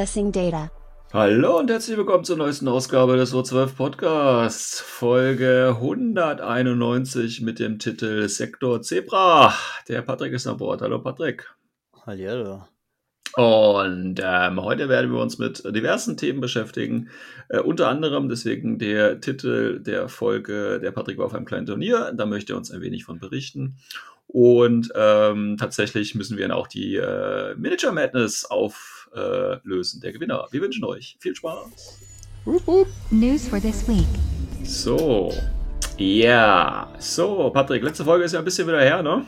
Accessing data. Hallo und herzlich willkommen zur neuesten Ausgabe des O12 Podcasts, Folge 191 mit dem Titel Sektor Zebra. Der Patrick ist an Bord. Hallo Patrick. Hallihallo. Und ähm, heute werden wir uns mit diversen Themen beschäftigen. Äh, unter anderem deswegen der Titel der Folge, der Patrick war auf einem kleinen Turnier. Da möchte er uns ein wenig von berichten. Und ähm, tatsächlich müssen wir dann auch die äh, Manager Madness auflösen, der Gewinner. Wir wünschen euch viel Spaß. News for this week. So, ja. So, Patrick, letzte Folge ist ja ein bisschen wieder her, ne?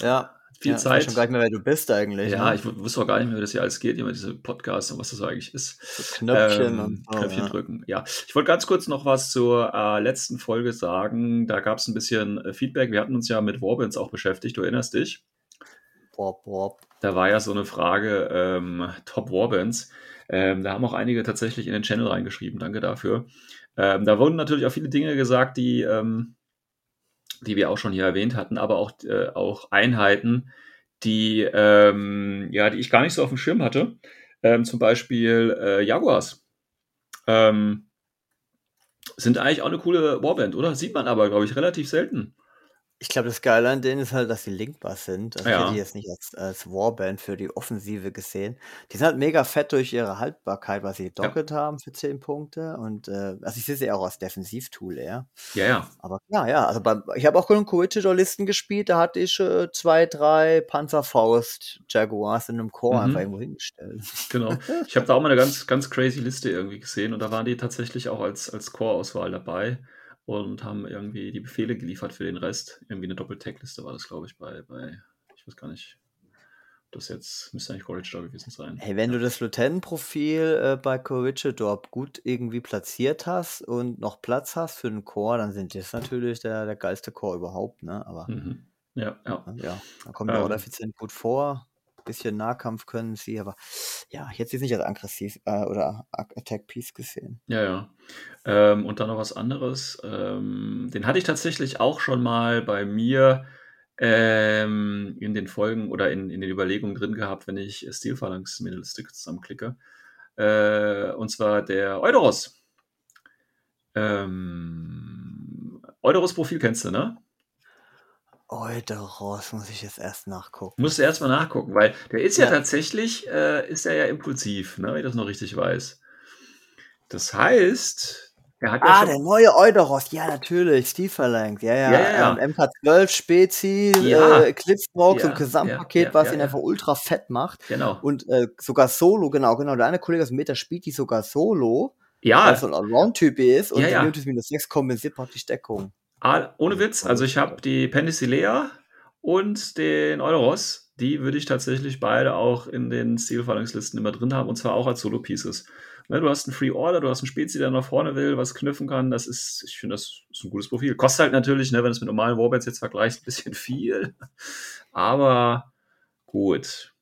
Ja. Viel ja, Ich Zeit. weiß schon gar nicht mehr, wer du bist eigentlich. Ja, ne? ich wusste auch gar nicht mehr, wie das hier alles geht, immer diese Podcasts und was das eigentlich ist. So Knöpfchen Ähm, und. Knöpfchen ja. drücken. Ja, ich wollte ganz kurz noch was zur äh, letzten Folge sagen. Da gab es ein bisschen äh, Feedback. Wir hatten uns ja mit Warbands auch beschäftigt, du erinnerst dich? Bob, bob. Da war ja so eine Frage, ähm, Top Warbands. Ähm, da haben auch einige tatsächlich in den Channel reingeschrieben. Danke dafür. Ähm, da wurden natürlich auch viele Dinge gesagt, die, ähm, die wir auch schon hier erwähnt hatten, aber auch, äh, auch Einheiten, die, ähm, ja, die ich gar nicht so auf dem Schirm hatte. Ähm, zum Beispiel äh, Jaguars. Sind eigentlich auch eine coole Warband, oder? Sieht man aber, glaube ich, relativ selten. Ich glaube, das Geile an denen ist halt, dass sie linkbar sind. Also ich Ja. hätte die jetzt nicht als, als Warband für die Offensive gesehen. Die sind halt mega fett durch ihre Haltbarkeit, was sie docket haben für 10 Punkte. Und äh, also ich sehe sie auch als Defensivtool eher. Ja, ja. Aber ja, ja, also beim, ich habe auch genug Corregidor-Listen gespielt, da hatte ich äh, zwei, drei Panzerfaust Jaguars in einem Chor Mhm. einfach irgendwo hingestellt. Genau. Ich habe da auch mal eine ganz, ganz crazy Liste irgendwie gesehen und da waren die tatsächlich auch als, als Core-Auswahl dabei und haben irgendwie die Befehle geliefert für den Rest. Irgendwie eine Doppel-Tag-Liste war das, glaube ich, bei, bei, ich weiß gar nicht, das jetzt, müsste eigentlich Corridor gewesen sein. Hey, wenn du das Lieutenant-Profil äh, bei Corregidor gut irgendwie platziert hast und noch Platz hast für den Chor, dann sind das natürlich der, der geilste Chor überhaupt, ne? Aber Mhm. Ja, ja. ja, da kommt der Ähm. auch effizient gut vor. Bisschen Nahkampf können sie, aber ja, hätte sie nicht als aggressiv äh, oder Attack Piece gesehen. Ja, ja. Ähm, und dann noch was anderes. Ähm, den hatte ich tatsächlich auch schon mal bei mir ähm, in den Folgen oder in, in den Überlegungen drin gehabt, wenn ich Steel Phalanx mir eine Liste zusammenklicke. Äh, und zwar der Eudoros. Ähm, Eudoros-Profil kennst du, ne? Eudoros muss ich jetzt erst nachgucken. Musst du erstmal nachgucken, weil der ist ja, Ja. tatsächlich, äh, ist er ja impulsiv, ne, wenn ich das noch richtig weiß. Das heißt, er hat ja Ah, schon, der neue Eudoros, ja, natürlich, Steve Phalanx, ja, ja, Ja, ja, ja. Ähm, MK12, Spezi, Ja. äh, Eclipse Smoke, so Ja, ein Gesamtpaket, ja, ja, was ja, ihn ja. einfach ultra fett macht. genau. Und äh, sogar Solo, genau, genau. Der eine Kollege aus Meta spielt die sogar Solo, Ja, weil es so ein Allround-Typ ist und Ja, ja, ja. Mutus minus 6 kompensiert praktisch Deckung. Ah, ohne Witz, also ich habe die Pennicillea und den Euros, die würde ich tatsächlich beide auch in den Stilphalanx-Listen immer drin haben und zwar auch als Solo-Pieces. Ne, du hast einen Free Order, du hast einen Spezi, der nach vorne will, was knüpfen kann, das ist, ich finde, das ist ein gutes Profil. Kostet halt natürlich, ne, wenn du es mit normalen Warbands jetzt vergleichst, ein bisschen viel, aber gut.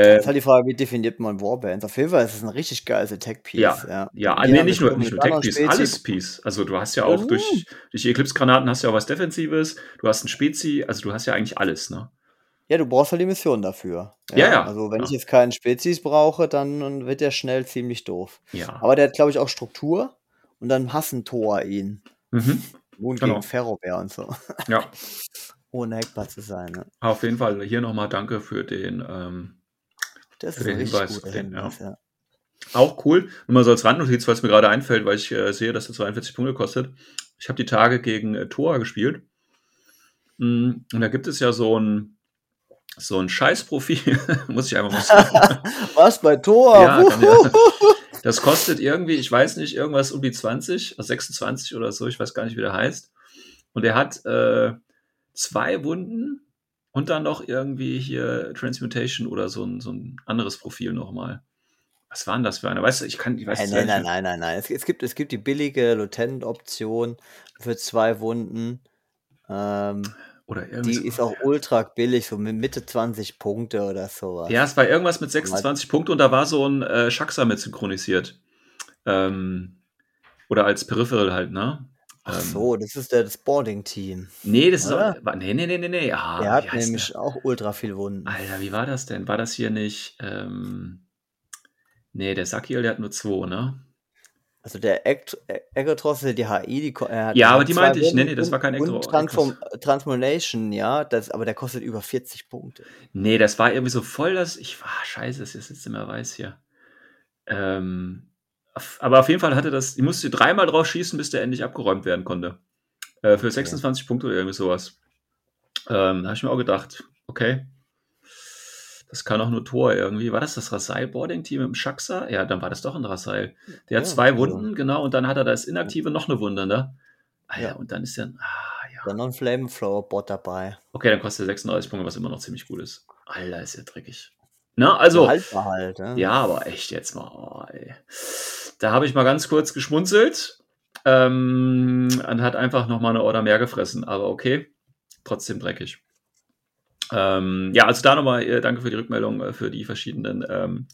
Äh, ist halt die Frage, wie definiert man Warbands? Auf jeden Fall ist es ein richtig geiles Attack-Piece. Ja, ja. Ja, Je nee, nicht nur, nicht nur Spezi- alles Piece. Also du hast ja auch Mhm. durch, durch die Eclipse-Granaten hast du ja auch was Defensives, du hast einen Spezi, also du hast ja eigentlich alles, ne? Ja, du brauchst halt die Mission dafür. Ja, ja, Also wenn ja. ich jetzt keinen Spezies brauche, dann wird der schnell ziemlich doof. Ja. Aber der hat, glaube ich, auch Struktur und dann hassen Tor ihn. Mhm. Und Genau. gegen Ferrobär und so. Ja, Ohne hackbar zu sein. Ne? auf jeden Fall hier nochmal danke für den, ähm, Das ist ein richtig guter Hinweis, ja. auch cool. Nur mal so als Randnotiz, weil es mir gerade einfällt, weil ich äh, sehe, dass er 42 Punkte kostet. Ich habe die Tage gegen äh, Tor gespielt. Mm, Und da gibt es ja so ein, so ein Scheißprofil, muss ich einfach mal sagen. Was bei Tor? Ja, kann ja. Das kostet irgendwie, ich weiß nicht, irgendwas um die 20, also 26 oder so, ich weiß gar nicht, wie der heißt. Und er hat äh, zwei Wunden Und dann noch irgendwie hier Transmutation oder so ein, so ein anderes Profil nochmal. Was waren das für eine? Weißt du, ich kann, ich weiß Nein, nein, nein, nein, nein, nein. Es, es, gibt, es gibt die billige Lieutenant-Option für zwei Wunden. Ähm, Oder irgendwie die ist auch ultra billig, so mit Mitte 20 Punkte oder sowas. Ja, es war irgendwas mit 26 Punkten und da war so ein äh, Shaxa mit synchronisiert. Ähm, oder als Peripheral halt, ne? Ach Ähm, so, das ist der Sporting-Team. Nee, das ist Oder? auch, war- nee, nee, nee, nee, nee. Ah, Der hat nämlich der? auch ultra viel Wunden. Alter, wie war das denn? War das hier nicht, ähm, nee, der Sakiel, der hat nur zwei, ne? Also der Ä- Egotross, die HI, die hat Ja, er aber die meinte ich. Nee, nee, das war kein und Transform Transformation, ja, das, aber der kostet über 40 Punkte. Nee, das war irgendwie so voll, dass ich, ah, scheiße, das ist jetzt immer weiß hier. Ähm, aber auf jeden Fall hatte das, ich musste dreimal drauf schießen, bis der endlich abgeräumt werden konnte. Äh, für 26 Punkte oder irgendwie sowas. Ähm, da habe ich mir auch gedacht, okay, das kann auch nur Tor irgendwie. War das das Rasai-Boarding-Team im Shaxa? Ja, dann war das doch ein Rasai. Der hat Ja, zwei also- Wunden, genau, und dann hat er das Inaktive noch eine Wunde, ne? Alter, Ja. und dann ist er, ah, ja. Dann noch ein Flamethrower-Bot dabei. Okay, dann kostet er 36 Punkte, was immer noch ziemlich gut ist. Alter, ist ja dreckig. Na, also, haltbar halt, ja. ja, aber echt jetzt mal. Oh, ey. Da habe ich mal ganz kurz geschmunzelt ähm, und hat einfach noch mal eine Order mehr gefressen. Aber okay, trotzdem dreckig. Ähm, ja, also da nochmal äh, danke für die Rückmeldung äh, für die verschiedenen ähm,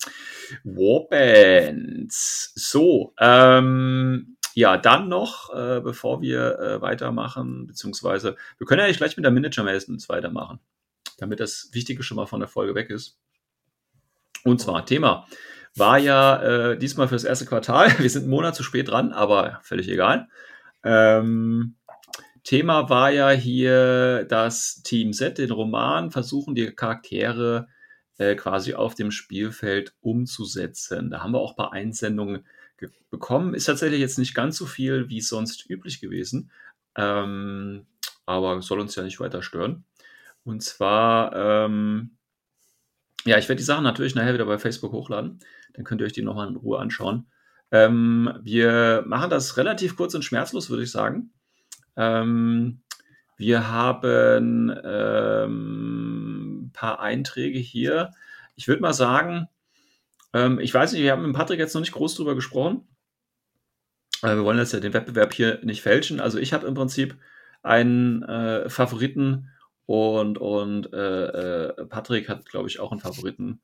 Warbands. So, ähm, ja, dann noch, äh, bevor wir äh, weitermachen, beziehungsweise wir können ja nicht gleich mit der Miniature Masons weitermachen, damit das Wichtige schon mal von der Folge weg ist. Und zwar Thema war ja äh, diesmal fürs erste Quartal. Wir sind einen Monat zu spät dran, aber völlig egal. Ähm, Thema war ja hier das Team Set, den Roman, versuchen die Charaktere äh, quasi auf dem Spielfeld umzusetzen. Da haben wir auch ein paar Einsendungen ge- bekommen. Ist tatsächlich jetzt nicht ganz so viel wie sonst üblich gewesen, ähm, aber soll uns ja nicht weiter stören. Und zwar, ähm, ja, ich werde die Sachen natürlich nachher wieder bei Facebook hochladen. Dann könnt ihr euch die nochmal in Ruhe anschauen. Ähm, wir machen das relativ kurz und schmerzlos, würde ich sagen. Ähm, wir haben ähm, ein paar Einträge hier. Ich würde mal sagen, ähm, ich weiß nicht, wir haben mit Patrick jetzt noch nicht groß drüber gesprochen. Äh, wir wollen jetzt ja den Wettbewerb hier nicht fälschen. Also ich habe im Prinzip einen äh, Favoriten und, und äh, äh, Patrick hat, glaube ich, auch einen Favoriten.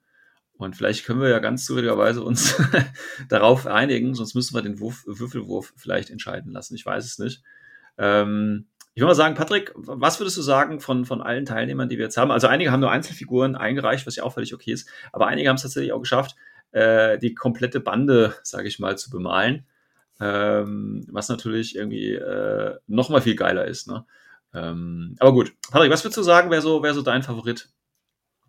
Und vielleicht können wir ja ganz zufälligerweise uns darauf einigen, sonst müssen wir den Wurf, Würfelwurf vielleicht entscheiden lassen. Ich weiß es nicht. Ähm, ich würde mal sagen, Patrick, was würdest du sagen von, von allen Teilnehmern, die wir jetzt haben? Also einige haben nur Einzelfiguren eingereicht, was ja auch völlig okay ist, aber einige haben es tatsächlich auch geschafft, äh, die komplette Bande, sage ich mal, zu bemalen. Ähm, was natürlich irgendwie äh, noch mal viel geiler ist. Ne? Ähm, aber gut, Patrick, was würdest du sagen, wäre so, wär so dein Favorit?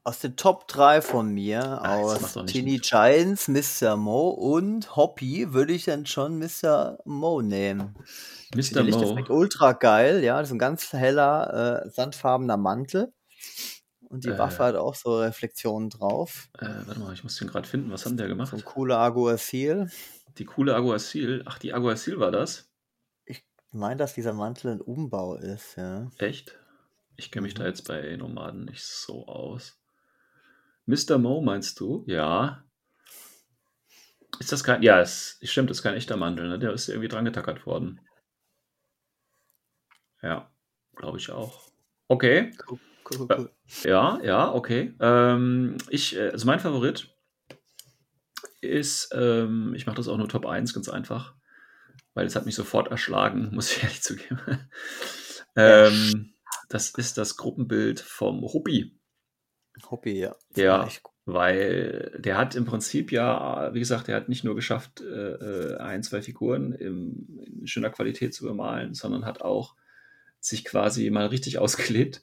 Aus den Top 3 von mir, Ah, aus Teeny. Giants, Mr. Mo und Hoppy, würde ich dann schon Mr. Mo nehmen. Mr. Mo. ultra geil, ja, das ist ein ganz heller, äh, sandfarbener Mantel. Und die Äh. Waffe hat auch so Reflexionen drauf. Äh, warte mal, ich muss den gerade finden. Was haben der gemacht? So ein cooler Aguasil. Die coole Aguasil. Ach, die Aguasil war das? Ich meine, dass dieser Mantel ein Umbau ist, ja. Echt? Ich kenne mich Mhm. da jetzt bei Nomaden nicht so aus. Mr. Mo meinst du? Ja. Ist das kein. Ja, es stimmt, das ist kein echter Mandel, ne? Der ist irgendwie dran getackert worden. Ja, glaube ich auch. Okay. Cool, cool, cool. Ja, ja, okay. Ähm, ich, äh, also mein Favorit ist, ähm, ich mache das auch nur Top 1, ganz einfach, weil es hat mich sofort erschlagen, muss ich ehrlich zugeben. ähm, das ist das Gruppenbild vom Huppi, Hobby, ja. Ja. Weil der hat im Prinzip ja, wie gesagt, der hat nicht nur geschafft, äh, äh, ein, zwei Figuren im, in schöner Qualität zu bemalen, sondern hat auch sich quasi mal richtig ausgelebt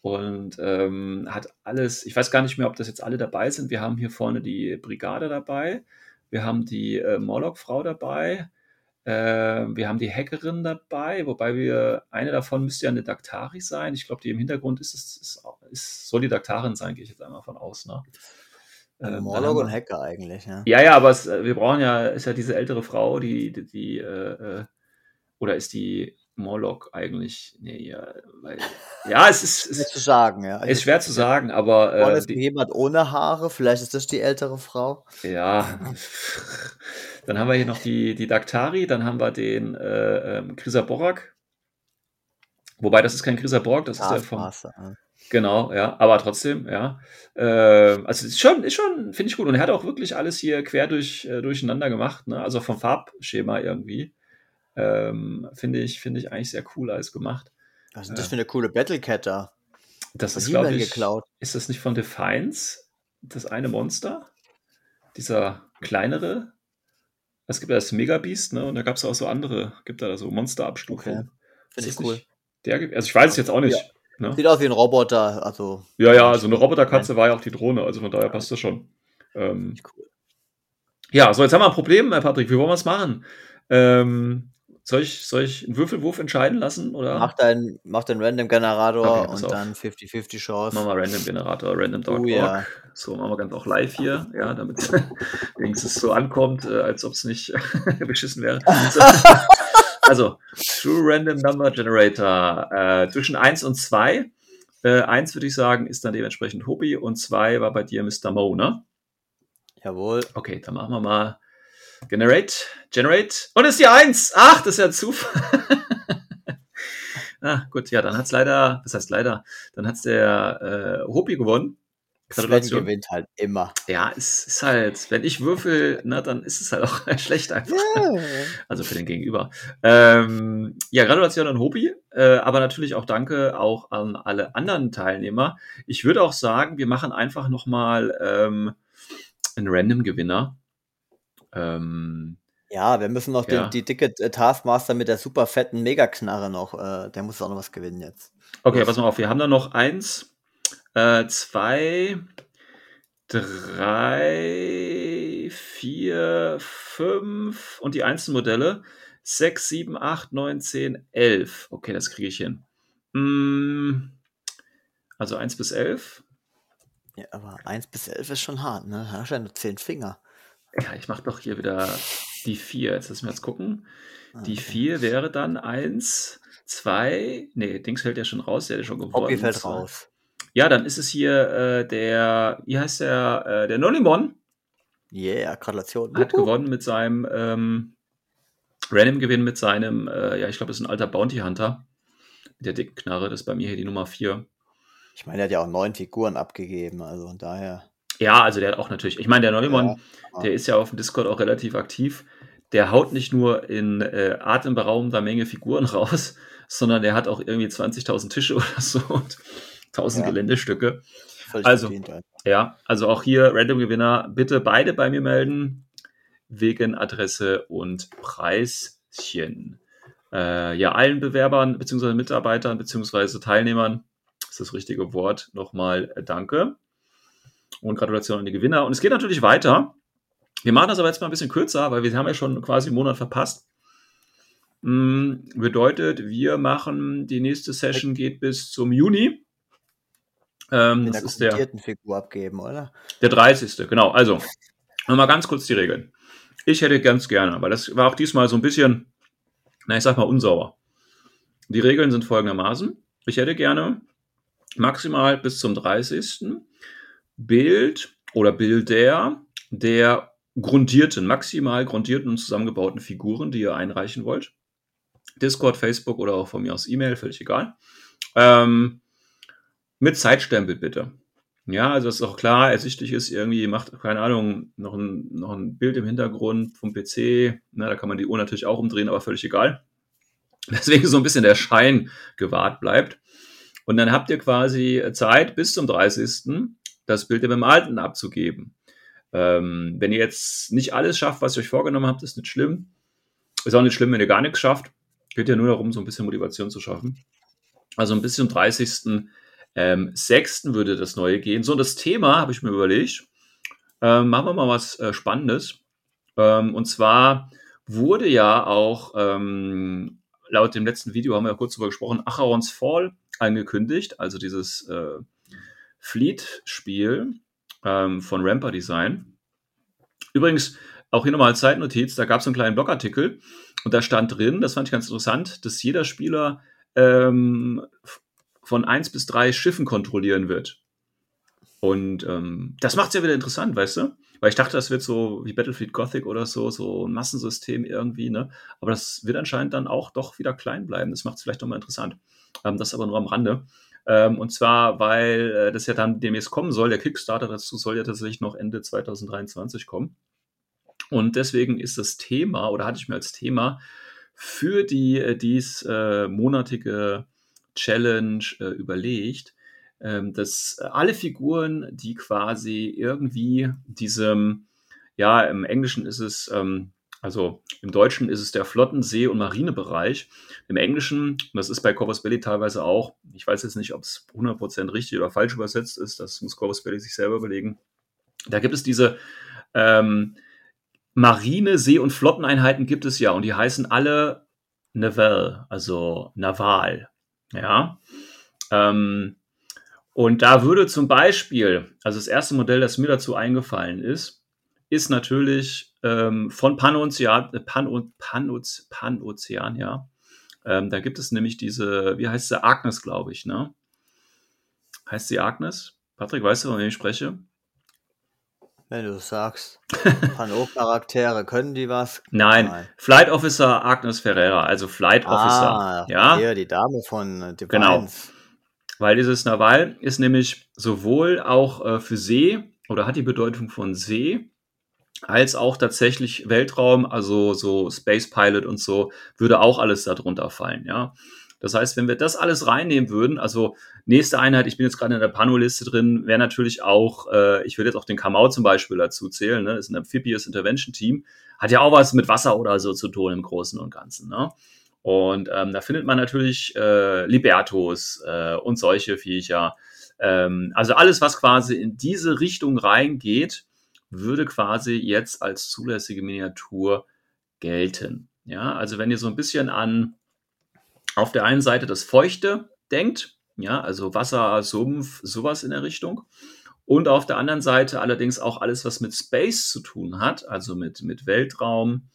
und ähm, hat alles, ich weiß gar nicht mehr, ob das jetzt alle dabei sind. Wir haben hier vorne die Brigade dabei, wir haben die äh, Morlock-Frau dabei, wir haben die Hackerin dabei, wobei wir, eine davon müsste ja eine Daktari sein. Ich glaube, die im Hintergrund ist, ist, ist, ist soll die Daktarin sein, gehe ich jetzt einmal von aus. Ne? Ähm, Morlog und Hacker eigentlich, ja. ja, ja, aber es, äh, wir brauchen ja, ist ja diese ältere Frau, die, die, die äh, äh, oder ist die, Morlock eigentlich? Nee, ja, weil, ja es ist, Schwer es zu sagen, ja. ist schwer zu sagen, aber äh, ist die, jemand ohne Haare, vielleicht ist das die ältere Frau. ja. Dann haben wir hier noch die, die Daktari, dann haben wir den äh, ähm, Krisa Borak. Wobei, das ist kein Krisa Borak, das ist der vom, Taskmaster. ja. Genau, ja, aber trotzdem, ja. Ähm, also ist schon, ist schon, finde ich gut. Und er hat auch wirklich alles hier quer durch, äh, durcheinander gemacht, ne? Also vom Farbschema irgendwie. Ähm, finde ich, finde ich eigentlich sehr cool alles gemacht. Was ist denn das für eine coole Battlecat da? Das ist, glaube ich, geklaut. ist das nicht von Defiance? Das eine Monster? Dieser kleinere? Es gibt ja das Megabeast, ne? Und da gab es auch so andere, gibt da so Monsterabstufungen. Finde Ist ich cool. Der, also ich weiß es jetzt auch nicht. Ne? Sieht aus wie ein Roboter, also Ja, ja, so eine Roboterkatze war ja auch die Drohne, also von daher passt das schon. Ähm, cool. ja, so jetzt haben wir ein Problem, Herr Patrick. Wie wollen wir es machen? Ähm, soll, ich, soll ich einen Würfelwurf entscheiden lassen? Oder Mach deinen mach den Random Generator Okay, und dann 50-50 Chance. machen wir Random Generator, random.org. Oh, ja. So machen wir ganz auch live hier, ja, damit wenigstens so ankommt, äh, als ob es nicht beschissen wäre. So. Also, True Random Number Generator äh, zwischen 1 und 2. Äh, 1 würde ich sagen, ist dann dementsprechend Hobby und 2 war bei dir Mr. Mo, ne? Jawohl. Okay, dann machen wir mal Generate, Generate. Und es ist die 1. Ach, das ist ja Zufall. ah, gut, ja, dann hat's leider, das heißt leider, dann hat's der äh, Hobby gewonnen. Sven Gratulation. gewinnt halt immer. Ja, es ist halt, wenn ich würfel, na, dann ist es halt auch schlecht einfach. Also für den Gegenüber. Ähm, ja, Gratulation an Hobi, äh, aber natürlich auch danke auch an alle anderen Teilnehmer. Ich würde auch sagen, wir machen einfach nochmal ähm, einen Random-Gewinner. Ähm, Ja, wir müssen noch Ja. den, die dicke äh, Taskmaster mit der super fetten Megaknarre noch, äh, der muss auch noch was gewinnen jetzt. okay, pass mal auf, wir haben da noch eins, äh, zwei, drei, vier, fünf und die Einzelmodelle. Sechs, sieben, acht, neun, zehn, elf. Okay, das kriege ich hin. Mm, Also eins bis elf. Ja, aber 1 bis 11 ist schon hart, ne? Da hast du ja nur 10 Finger. Ja, ich mache doch hier wieder die vier. Jetzt lassen wir jetzt gucken. Die vier wäre dann eins, zwei. Nee, Dings fällt ja schon raus, der ja schon gewonnen. Hobby fällt raus. Ja, dann ist es hier äh, der, wie heißt der, äh, der Nolimon Yeah, Gratulation. hat Wuhu. gewonnen mit seinem ähm, Random-Gewinn mit seinem, äh, ja, ich glaube, das ist ein alter Bounty Hunter. Mit der dicken Knarre, das ist bei mir hier die Nummer vier. Ich meine, er hat ja auch neun Figuren abgegeben, also von daher. Ja, also der hat auch natürlich, ich meine, der Nolimon, Ja. der ist ja auf dem Discord auch relativ aktiv. Der haut nicht nur in äh, atemberaubender Menge Figuren raus, sondern der hat auch irgendwie 20.000 Tische oder so und 1000 Ja. Geländestücke. Völlig Also, verdient. Ja, also auch hier Random Gewinner, bitte beide bei mir melden, wegen Adresse und Preischen. Äh, ja, allen Bewerbern bzw. Mitarbeitern bzw. Teilnehmern ist das richtige Wort. Nochmal äh, danke und Gratulation an die Gewinner. Und es geht natürlich weiter. Wir machen das aber jetzt mal ein bisschen kürzer, weil wir haben ja schon quasi einen Monat verpasst. Mm, bedeutet, wir machen, die nächste Session geht bis zum Juni. Ähm, Mit das ist der, Figur abgeben, oder? der 30. Genau, also, nochmal ganz kurz die Regeln. Ich hätte ganz gerne, weil das war auch diesmal so ein bisschen, na, ich sag mal, unsauber. Die Regeln sind folgendermaßen. Ich hätte gerne maximal bis zum 30. Bild oder Bilder der grundierten, maximal grundierten und zusammengebauten Figuren, die ihr einreichen wollt. Discord, Facebook oder auch von mir aus E-Mail, völlig egal. Ähm, mit Zeitstempel bitte. Ja, also dass auch klar ersichtlich ist, irgendwie macht, keine Ahnung, noch ein, noch ein Bild im Hintergrund vom PC. Na, da kann man die Uhr natürlich auch umdrehen, aber völlig egal. Deswegen so ein bisschen der Schein gewahrt bleibt. Und dann habt ihr quasi Zeit bis zum 30. das Bild im Bemalten abzugeben. Ähm, wenn ihr jetzt nicht alles schafft, was ihr euch vorgenommen habt, ist nicht schlimm. Ist auch nicht schlimm, wenn ihr gar nichts schafft. Geht ja nur darum, so ein bisschen Motivation zu schaffen. Also ein bisschen am 30. Ähm, 6. würde das neue gehen. So, das Thema habe ich mir überlegt. Ähm, machen wir mal was äh, Spannendes. Ähm, und zwar wurde ja auch ähm, laut dem letzten Video haben wir ja kurz darüber gesprochen, Acherons Fall angekündigt, also dieses äh, Fleet-Spiel ähm, von Ramper Design. Übrigens, auch hier nochmal als Zeitnotiz, da gab es einen kleinen Blogartikel Und da stand drin, das fand ich ganz interessant, dass jeder Spieler ähm, von eins bis drei Schiffen kontrollieren wird. Und ähm, das macht es ja wieder interessant, weißt du? Weil ich dachte, das wird so wie Battlefield Gothic oder so, so ein Massensystem irgendwie, ne? Aber das wird anscheinend dann auch doch wieder klein bleiben. Das macht es vielleicht nochmal interessant. Ähm, das aber nur am Rande. Ähm, und zwar, weil äh, das ja dann demnächst kommen soll. Der Kickstarter dazu soll ja tatsächlich noch Ende 2023 kommen. Und deswegen ist das Thema, oder hatte ich mir als Thema für die äh, dies äh, monatige Challenge äh, überlegt, ähm, dass alle Figuren, die quasi irgendwie diesem, ja, im Englischen ist es, ähm, also im Deutschen ist es der Flotten-, See- und Marinebereich. Im Englischen, und das ist bei Corvus Belly teilweise auch, ich weiß jetzt nicht, ob es 100% richtig oder falsch übersetzt ist, das muss Corvus Belly sich selber überlegen. Da gibt es diese ähm, Marine-, See- und Flotteneinheiten gibt es ja und die heißen alle Naval, also Naval. Ja. Ähm, und da würde zum Beispiel, also das erste Modell, das mir dazu eingefallen ist, ist natürlich ähm, von Panozean, Pan, Panoz, Panozean, ja. Ähm, da gibt es nämlich diese, wie heißt sie, Agnes, glaube ich, ne? Heißt sie Agnes? Patrick, weißt du, von wem ich spreche? Wenn du sagst. Pano-Charaktere, können die was? Nein. Nein. Flight Officer Agnes Ferreira, also Flight Officer. Ah, ja, hier die Dame von äh, Divines. Genau. Weil dieses Naval ist nämlich sowohl auch äh, für See oder hat die Bedeutung von See, als auch tatsächlich Weltraum, also so Space Pilot und so, würde auch alles darunter fallen, ja. Das heißt, wenn wir das alles reinnehmen würden, also nächste Einheit, ich bin jetzt gerade in der Pano-Liste drin, wäre natürlich auch, äh, ich würde jetzt auch den Kamau zum Beispiel dazu zählen, ne? ist ein Amphibious Intervention Team, hat ja auch was mit Wasser oder so zu tun im Großen und Ganzen. Ne? Und ähm, da findet man natürlich äh, Libertos äh, und solche Viecher. Ähm, also alles, was quasi in diese Richtung reingeht, würde quasi jetzt als zulässige Miniatur gelten. Ja, also wenn ihr so ein bisschen an auf der einen Seite das Feuchte denkt, ja, also Wasser, Sumpf, sowas in der Richtung. Und auf der anderen Seite allerdings auch alles, was mit Space zu tun hat, also mit, mit Weltraum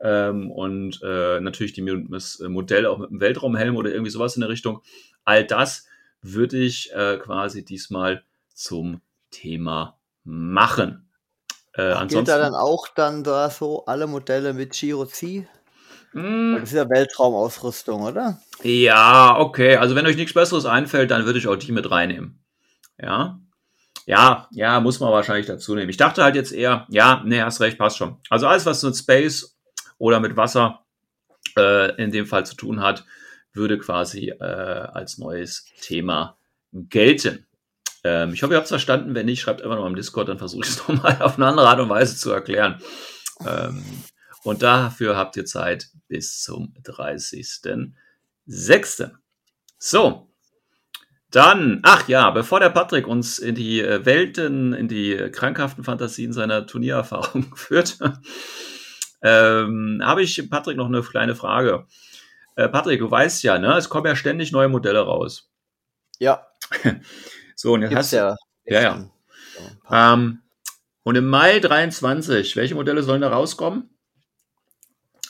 ähm, und äh, natürlich die, das Modell auch mit einem Weltraumhelm oder irgendwie sowas in der Richtung. All das würde ich äh, quasi diesmal zum Thema machen. Äh, Ach, ansonsten, gilt da dann auch dann da so alle Modelle mit Giro C? Mm. Das ist ja Weltraumausrüstung, oder? Ja, okay. Also wenn euch nichts Besseres einfällt, dann würde ich auch die mit reinnehmen. Ja. Ja, ja, muss man wahrscheinlich dazu nehmen. Ich dachte halt jetzt eher, ja, nee, hast recht, passt schon. Also alles, was mit Space oder mit Wasser äh, in dem Fall zu tun hat, würde quasi äh, als neues Thema gelten. Ähm, ich hoffe, ihr habt es verstanden. Wenn nicht, schreibt einfach noch im Discord, dann versuche ich es nochmal auf eine andere Art und Weise zu erklären. Ähm, und dafür habt ihr Zeit bis zum 30.06. So, dann, ach ja, bevor der Patrick uns in die äh, Welten, in die krankhaften Fantasien seiner Turniererfahrung führt, ähm, habe ich Patrick noch eine kleine Frage. Äh, Patrick, du weißt ja, ne, es kommen ja ständig neue Modelle raus. Ja. so, und jetzt Gibt's hast du. Ja, ja. ja ähm, und im Mai 23, welche Modelle sollen da rauskommen?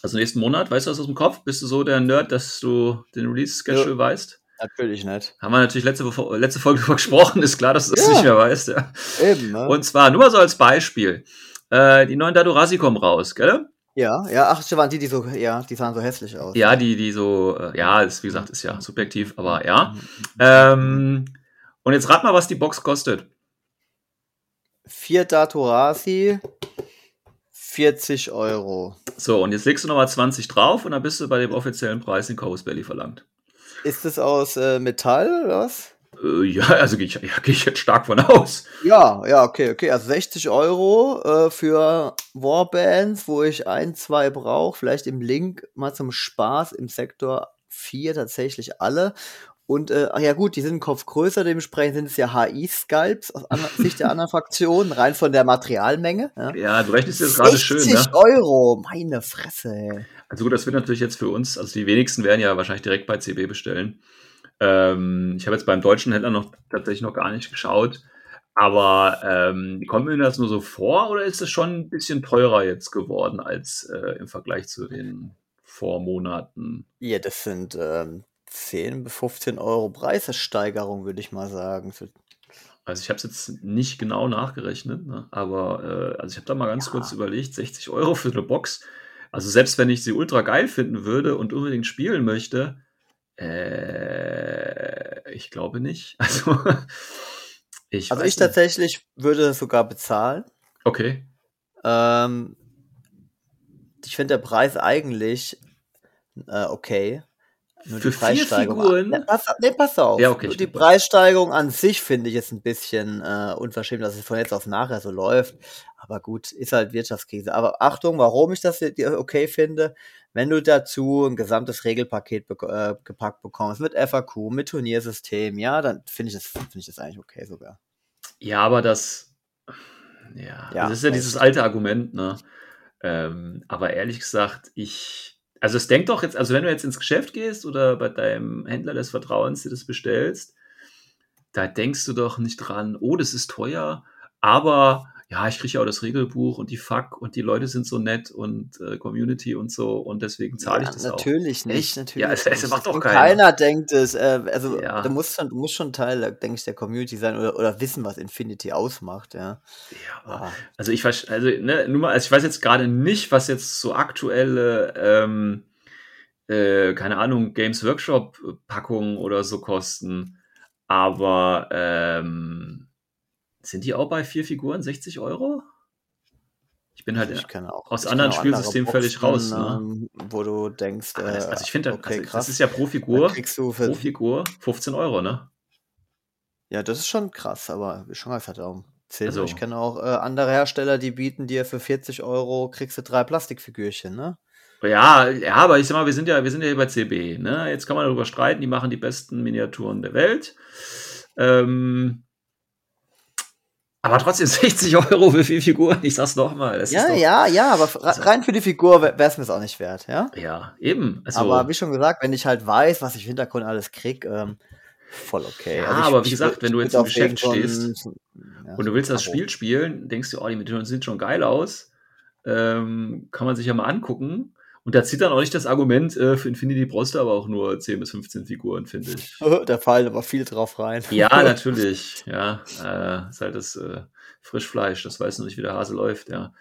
Also nächsten Monat, weißt du das aus dem Kopf? Bist du so der Nerd, dass du den Release-Schedule ja, weißt? Natürlich nicht. Haben wir natürlich letzte, letzte Folge darüber gesprochen, ist klar, dass du das ja. nicht mehr weißt. Ja. Eben, ne? Und zwar, nur mal so als Beispiel. Äh, die neuen Dadurasi kommen raus, gell? Ja, ja, ach, das waren die, die so, ja, die sahen so hässlich aus. Ja, die, die so, äh, ja, ist, wie gesagt, ist ja subjektiv, aber ja. Ähm, und jetzt rat mal, was die Box kostet. Vier Datorasi, 40 Euro. So, und jetzt legst du nochmal 20 drauf und dann bist du bei dem offiziellen Preis in Coast Belly verlangt. Ist das aus äh, Metall oder was? Äh, ja, also gehe ich, ja, geh ich jetzt stark von aus. Ja, ja, okay, okay. Also 60 Euro äh, für Warbands, wo ich ein, zwei brauche. Vielleicht im Link mal zum Spaß im Sektor 4 tatsächlich alle. Und äh, ach ja gut, die sind einen Kopf größer, dementsprechend sind es ja HI-Sculpts aus Sicht der anderen Fraktionen, rein von der Materialmenge. Ja, ja du rechnest jetzt gerade schön. 60 ne? Euro, meine Fresse. Also gut, das wird natürlich jetzt für uns, also die wenigsten werden ja wahrscheinlich direkt bei CB bestellen. Ähm, ich habe jetzt beim deutschen Händler noch tatsächlich noch gar nicht geschaut. Aber ähm, kommt mir das nur so vor oder ist es schon ein bisschen teurer jetzt geworden als äh, im Vergleich zu den vor Monaten. Ja, das sind ähm, 10 bis 15 Euro Preissteigerung, würde ich mal sagen. So- Also ich habe es jetzt nicht genau nachgerechnet, ne? aber äh, also ich habe da mal ganz Ja. kurz überlegt, 60 Euro für eine Box. Also selbst wenn ich sie ultra geil finden würde und unbedingt spielen möchte, äh, ich glaube nicht. Also ich Also ich tatsächlich würde das sogar bezahlen. Okay. Ähm, ich finde der Preis eigentlich äh, okay. Nur Für die Preissteigerung. Figuren? Ne, pass, nee, pass auf. Ja, okay, Nur die Preissteigerung an sich finde ich jetzt ein bisschen äh, unverschämt, dass es von jetzt auf nachher so läuft. Aber gut, ist halt Wirtschaftskrise. Aber Achtung, warum ich das okay finde, wenn du dazu ein gesamtes Regelpaket bek äh, gepackt bekommst, mit FAQ, mit Turniersystem, ja, dann finde ich, das finde ich das eigentlich okay sogar. Ja, aber das, ja, Ja, das ist ja dieses alte Argument, ne? Ähm, aber ehrlich gesagt, ich, also es denkt doch jetzt, also wenn du jetzt ins Geschäft gehst oder bei deinem Händler des Vertrauens dir das bestellst, da denkst du doch nicht dran, oh, das ist teuer, aber ja, ich kriege ja auch das Regelbuch und die Fuck und die Leute sind so nett und äh, Community und so und deswegen zahle ich Ja, das auch. natürlich nicht, Echt? natürlich Ja, es- es nicht. macht doch keiner. keiner denkt es, äh, also Ja. du musst schon, du musst schon Teil, denke ich, der Community sein oder, oder wissen, was Infinity ausmacht, ja. Ja, Ah, Also ich weiß, also, ne, nur mal, also ich weiß jetzt gerade nicht, was jetzt so aktuelle, ähm, äh, keine Ahnung, Games Workshop Packungen oder so kosten. Aber ähm, sind die auch bei vier Figuren 60 Euro? Ich bin halt, ich auch aus anderen auch andere Spielsystemen völlig raus, ne? ähm, wo du denkst, das, äh, also ich finde, okay, also, das ist ja pro Figur, pro Figur 15 Euro, ne? ja, das ist schon krass, aber schon um 10. Also- ich kenne auch äh, andere Hersteller, die bieten dir für 40 Euro kriegst du drei Plastikfigürchen, ne? Ja, ja, aber ich sag mal, wir sind ja, wir sind ja hier bei CB, ne? Jetzt kann man darüber streiten, die machen die besten Miniaturen der Welt. Ähm, aber trotzdem 60 Euro für vier Figuren, ich sag's nochmal. Ja, doch, ja, ja, aber Also- rein für die Figur wäre es mir auch nicht wert, ja? Ja, eben. Also, Aber wie schon gesagt, wenn ich halt weiß, was ich im Hintergrund alles krieg, ähm, voll okay. Ja, Also ich- aber wie gesagt, wenn du jetzt im Geschäft stehst ja, und du willst das. Spiel spielen, denkst du, oh, die Miniaturen sehen schon geil aus. Ähm, kann man sich ja mal angucken. Und da zieht dann auch nicht das Argument, äh, für Infinity brauchst du aber auch nur 10 bis 15 Figuren, finde ich. Da fallen aber viel drauf rein. Ja, natürlich. Ja, äh, ist halt das äh, Frischfleisch. Das weiß noch nicht, wie der Hase läuft, ja.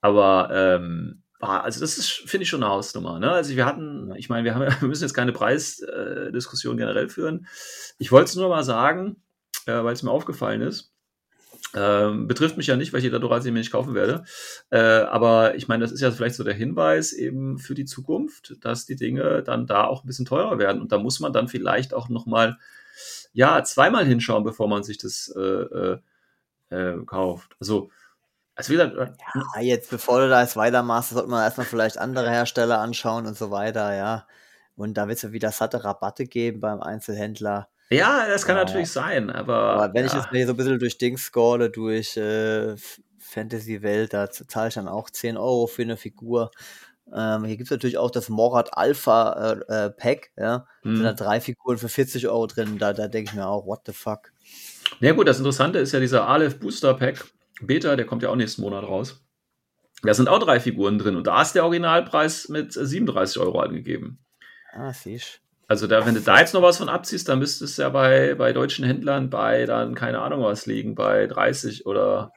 Aber ähm, ah, also das ist, finde ich, schon eine Hausnummer. Ne? Also wir hatten, ich meine, wir, haben, wir müssen jetzt keine Preisdiskussion äh, generell führen. Ich wollte es nur mal sagen, äh, weil es mir aufgefallen ist. Ähm, betrifft mich ja nicht, weil ich jeder Dorasi mir nicht kaufen werde. Äh, aber ich meine, das ist ja vielleicht so der Hinweis eben für die Zukunft, dass die Dinge dann da auch ein bisschen teurer werden. Und da muss man dann vielleicht auch nochmal, ja, zweimal hinschauen, bevor man sich das äh, äh, äh, kauft. Also, also wie gesagt, äh, Ja, jetzt, bevor du da jetzt weitermachst, sollte man erstmal vielleicht andere Hersteller anschauen und so weiter, ja. Und da wird es ja wieder satte Rabatte geben beim Einzelhändler. Ja, das kann Ja. natürlich sein, aber, Aber wenn ich ja. jetzt mir so ein bisschen durch Dings scrolle, durch äh, Fantasy-Welt, da zahle ich dann auch 10 Euro für eine Figur. Ähm, hier gibt es natürlich auch das Morat Alpha äh, äh, Pack, ja. Da sind da Hm. drei Figuren für 40 Euro drin. Da, da denke ich mir auch, what the fuck. Ja gut, das Interessante ist ja dieser Aleph Booster Pack Beta, der kommt ja auch nächsten Monat raus. Da sind auch drei Figuren drin und da ist der Originalpreis mit äh, 37 Euro angegeben. Ah, siehst Also da, wenn du da jetzt noch was von abziehst, dann müsste es ja bei, bei deutschen Händlern bei dann, keine Ahnung was liegen, bei 30 oder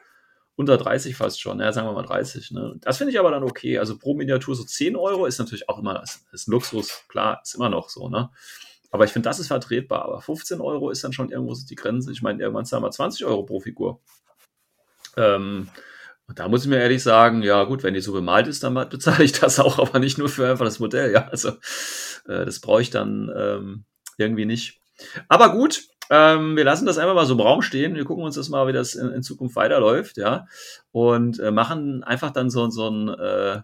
unter 30 fast schon, ja, sagen wir mal 30. Ne? Das finde ich aber dann okay. Also pro Miniatur so 10 Euro ist natürlich auch immer das, ist ein Luxus, klar, ist immer noch so, ne? Aber ich finde, das ist vertretbar. Aber 15 Euro ist dann schon irgendwo die Grenze. Ich meine, irgendwann zahlen wir 20 Euro pro Figur. Ähm, und da muss ich mir ehrlich sagen, ja gut, wenn die so bemalt ist, dann bezahle ich das auch, aber nicht nur für einfach das Modell, ja. Also äh, das brauche ich dann ähm, irgendwie nicht. Aber gut, ähm, wir lassen das einfach mal so im Raum stehen. Wir gucken uns das mal, wie das in, in Zukunft weiterläuft, ja. Und äh, machen einfach dann so, so ein, äh,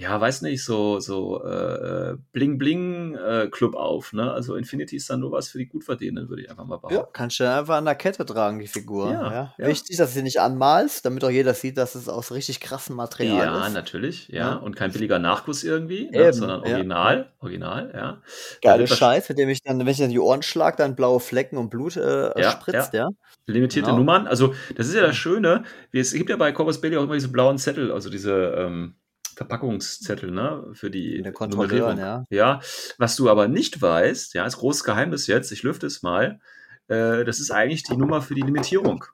ja, weiß nicht, so, so äh, Bling-Bling-Club auf, ne? Also Infinity ist dann nur was für die Gutverdienenden, würde ich einfach mal Ja, behaupten. kannst du einfach an der Kette tragen, die Figur. Ja, Ja, ja. Wichtig, dass du sie nicht anmalst, damit auch jeder sieht, dass es aus richtig krassem Material Ja, ist. natürlich, ja. Ja. Und kein billiger Nachguss irgendwie, ne? Sondern ja. original, original, ja. Geile wahrsch- Scheiß, mit dem ich dann, wenn ich dann die Ohren schlag, dann blaue Flecken und Blut äh, Ja, spritzt, ja. Limitierte Genau. Nummern, also das ist ja das Schöne, es gibt ja bei Corpus Belli auch immer diese blauen Zettel, also diese, ähm, Verpackungszettel, ne, für die Der Kontrolleur, Nummerierung. ja. Ja, was du aber nicht weißt, ja, ist großes Geheimnis jetzt, ich lüfte es mal, äh, das ist eigentlich die Nummer für die Limitierung.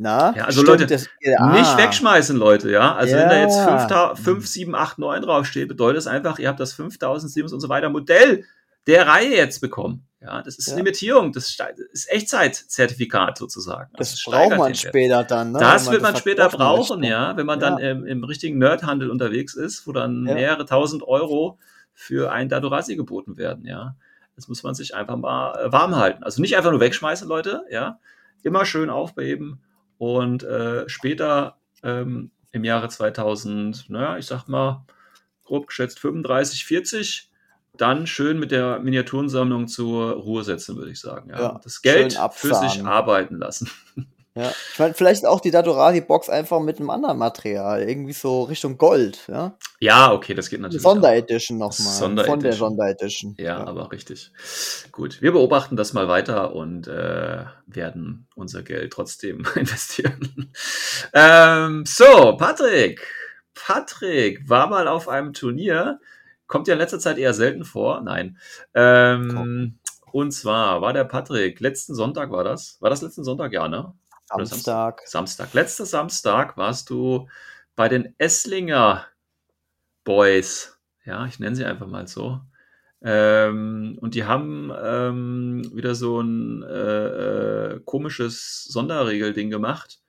Na, Ja, also Leute, das, Nicht ah, wegschmeißen, Leute, ja. Also wenn da jetzt Ja. 5, 5 7, 8, 9 draufsteht, bedeutet es einfach, ihr habt das 5007 und so weiter Modell der Reihe jetzt bekommen. Ja, das ist Ja. Limitierung, das ist Echtzeitzertifikat sozusagen. Das Also braucht man später dann. Ne? Das wird man später verkaufen brauchen, möchte. ja, wenn man Ja. dann im, im richtigen Nerdhandel unterwegs ist, wo dann Ja. mehrere tausend Euro für ein Datorasi geboten werden, ja. Das muss man sich einfach mal äh, warm halten. Also nicht einfach nur wegschmeißen, Leute, ja. Immer schön aufbeben und äh, später ähm, im Jahre 2000, naja, ich sag mal, grob geschätzt 35, 40, dann schön mit der Miniaturensammlung zur Ruhe setzen, würde ich sagen. Ja. Ja, Das Geld für sich arbeiten lassen. Ja. Ich meine, vielleicht auch die Datorasi-Box einfach mit einem anderen Material. Irgendwie so Richtung Gold. Ja? Ja, okay, das geht natürlich. Sonderedition nochmal. Von der Sonderedition. Sonderedition. Ja, aber richtig. Gut, wir beobachten das mal weiter und äh, werden unser Geld trotzdem investieren. ähm, so, Patrick. Patrick war mal auf einem Turnier. Kommt ja in letzter Zeit eher selten vor. Nein. Ähm, und zwar war der Patrick, letzten Sonntag war das. War das letzten Sonntag? Ja, ne? Samstag. Samstag. Letzter Samstag warst du bei den Esslinger Boys. Ja, ich nenne sie einfach mal so. Ähm, und die haben ähm, wieder so ein äh, äh, komisches Sonderregelding gemacht.